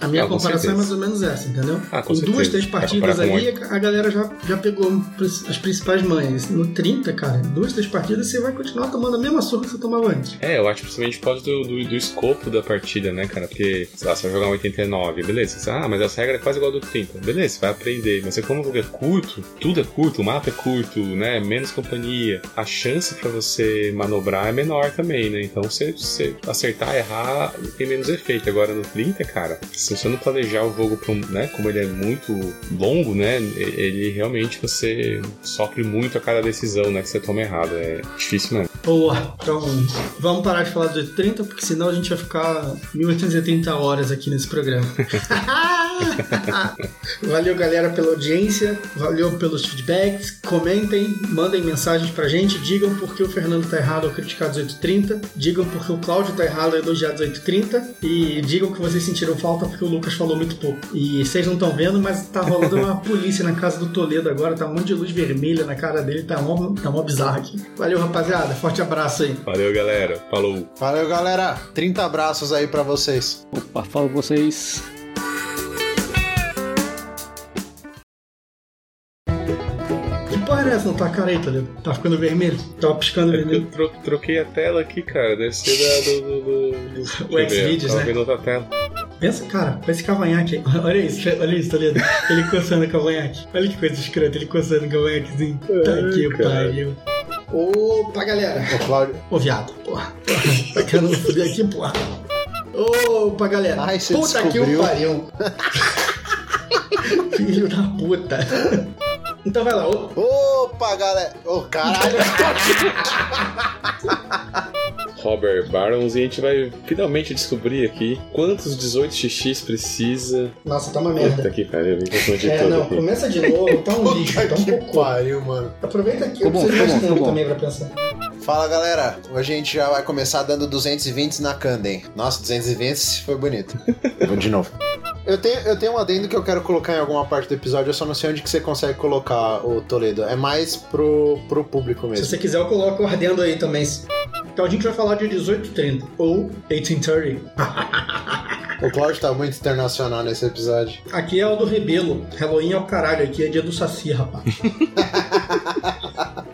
a, a minha
Ah, com
comparação é mais ou menos essa, entendeu?
Ah, com
em duas, três partidas ali, a galera já, já pegou as principais manhas. No 30, cara, duas, três partidas você vai continuar tomando a mesma surra que você tomava antes.
É, eu acho principalmente por causa do, do, do escopo da partida, né, cara? Porque, sei lá, você vai jogar um 89, beleza. Você, ah, mas essa regra é quase igual ao do 30. Beleza, você vai aprender. Mas você, como o jogo é curto, tudo é curto, o mapa é curto, né? Menos companhia. A chance pra você manobrar é menor também, né? Então, você, você acertar, errar, tem menos efeito. Agora, no 30, cara, se você não planejar o jogo um, né? Como ele é muito longo, né? Ele realmente você sofre muito a cada decisão, né? Que você toma errado. É difícil mesmo.
Boa. Então, vamos parar de falar dos 830, porque senão a gente vai ficar 1830 horas aqui nesse programa. Valeu, galera, pela audiência. Valeu pelos feedbacks. Comentem, mandem mensagens pra gente. Digam por que o Fernando tá errado ao criticar 1830. Digam por que o Cláudio tá errado ao elogiar 1830. E digam que vocês sentiram falta porque o Lucas falou muito pouco. E vocês não estão vendo, mas tá rolando uma polícia na casa do Toledo agora. Tá um monte de luz vermelha na cara dele. Tá mó, tá mó bizarro aqui. Valeu, rapaziada. Forte abraço aí.
Valeu, galera. Falou.
Valeu, galera. 30 abraços aí pra vocês.
Opa, falo com vocês.
Essa na tua cara aí, Toledo? Tá ficando vermelho? Tava piscando
Eu
vermelho.
tro- troquei a tela aqui, cara. Deve ser da, do, do, do, eu ver,
Xvideos, né?
vendo outra tela.
Pensa, cara, com esse cavanhaque aí. Olha isso, olha isso, Toledo. Ele coçando o cavanhaque. Olha que coisa escrota, ele coçando o cavanhaquezinho. Tá
cara.
pariu. Opa, galera.
Ô, Cláudio.
Ô, viado, porra. Tá querendo foder aqui, porra. Opa, galera.
Ai,
puta que o
descobriu.
pariu. Filho da puta. Então vai lá. Ô,
Opa, galera. Ô, caralho.
Robert Barons e a gente vai finalmente descobrir aqui quantos 18xx precisa.
Nossa, tá uma
Puta
merda.
que pariu, com de
É,
tudo
não,
aqui.
começa de novo, tá um lixo, tá um cocô.
pariu, mano.
Aproveita aqui, eu
bom,
preciso
tá
mais tempo também pra pensar.
Fala, galera. Hoje a gente já vai começar dando 220 na Candem. Nossa, 220 foi bonito. Vou de novo. Eu tenho, eu tenho um adendo que eu quero colocar em alguma parte do episódio, eu só não sei onde que você consegue colocar o Toledo. É mais pro, pro público
Se
mesmo.
você quiser, eu coloco ardendo aí também. Então a gente vai falar de 1830 ou 1830.
O Cláudio tá muito internacional nesse episódio.
Aqui é o do Rebelo. Halloween é o caralho, aqui é dia do Saci, rapaz.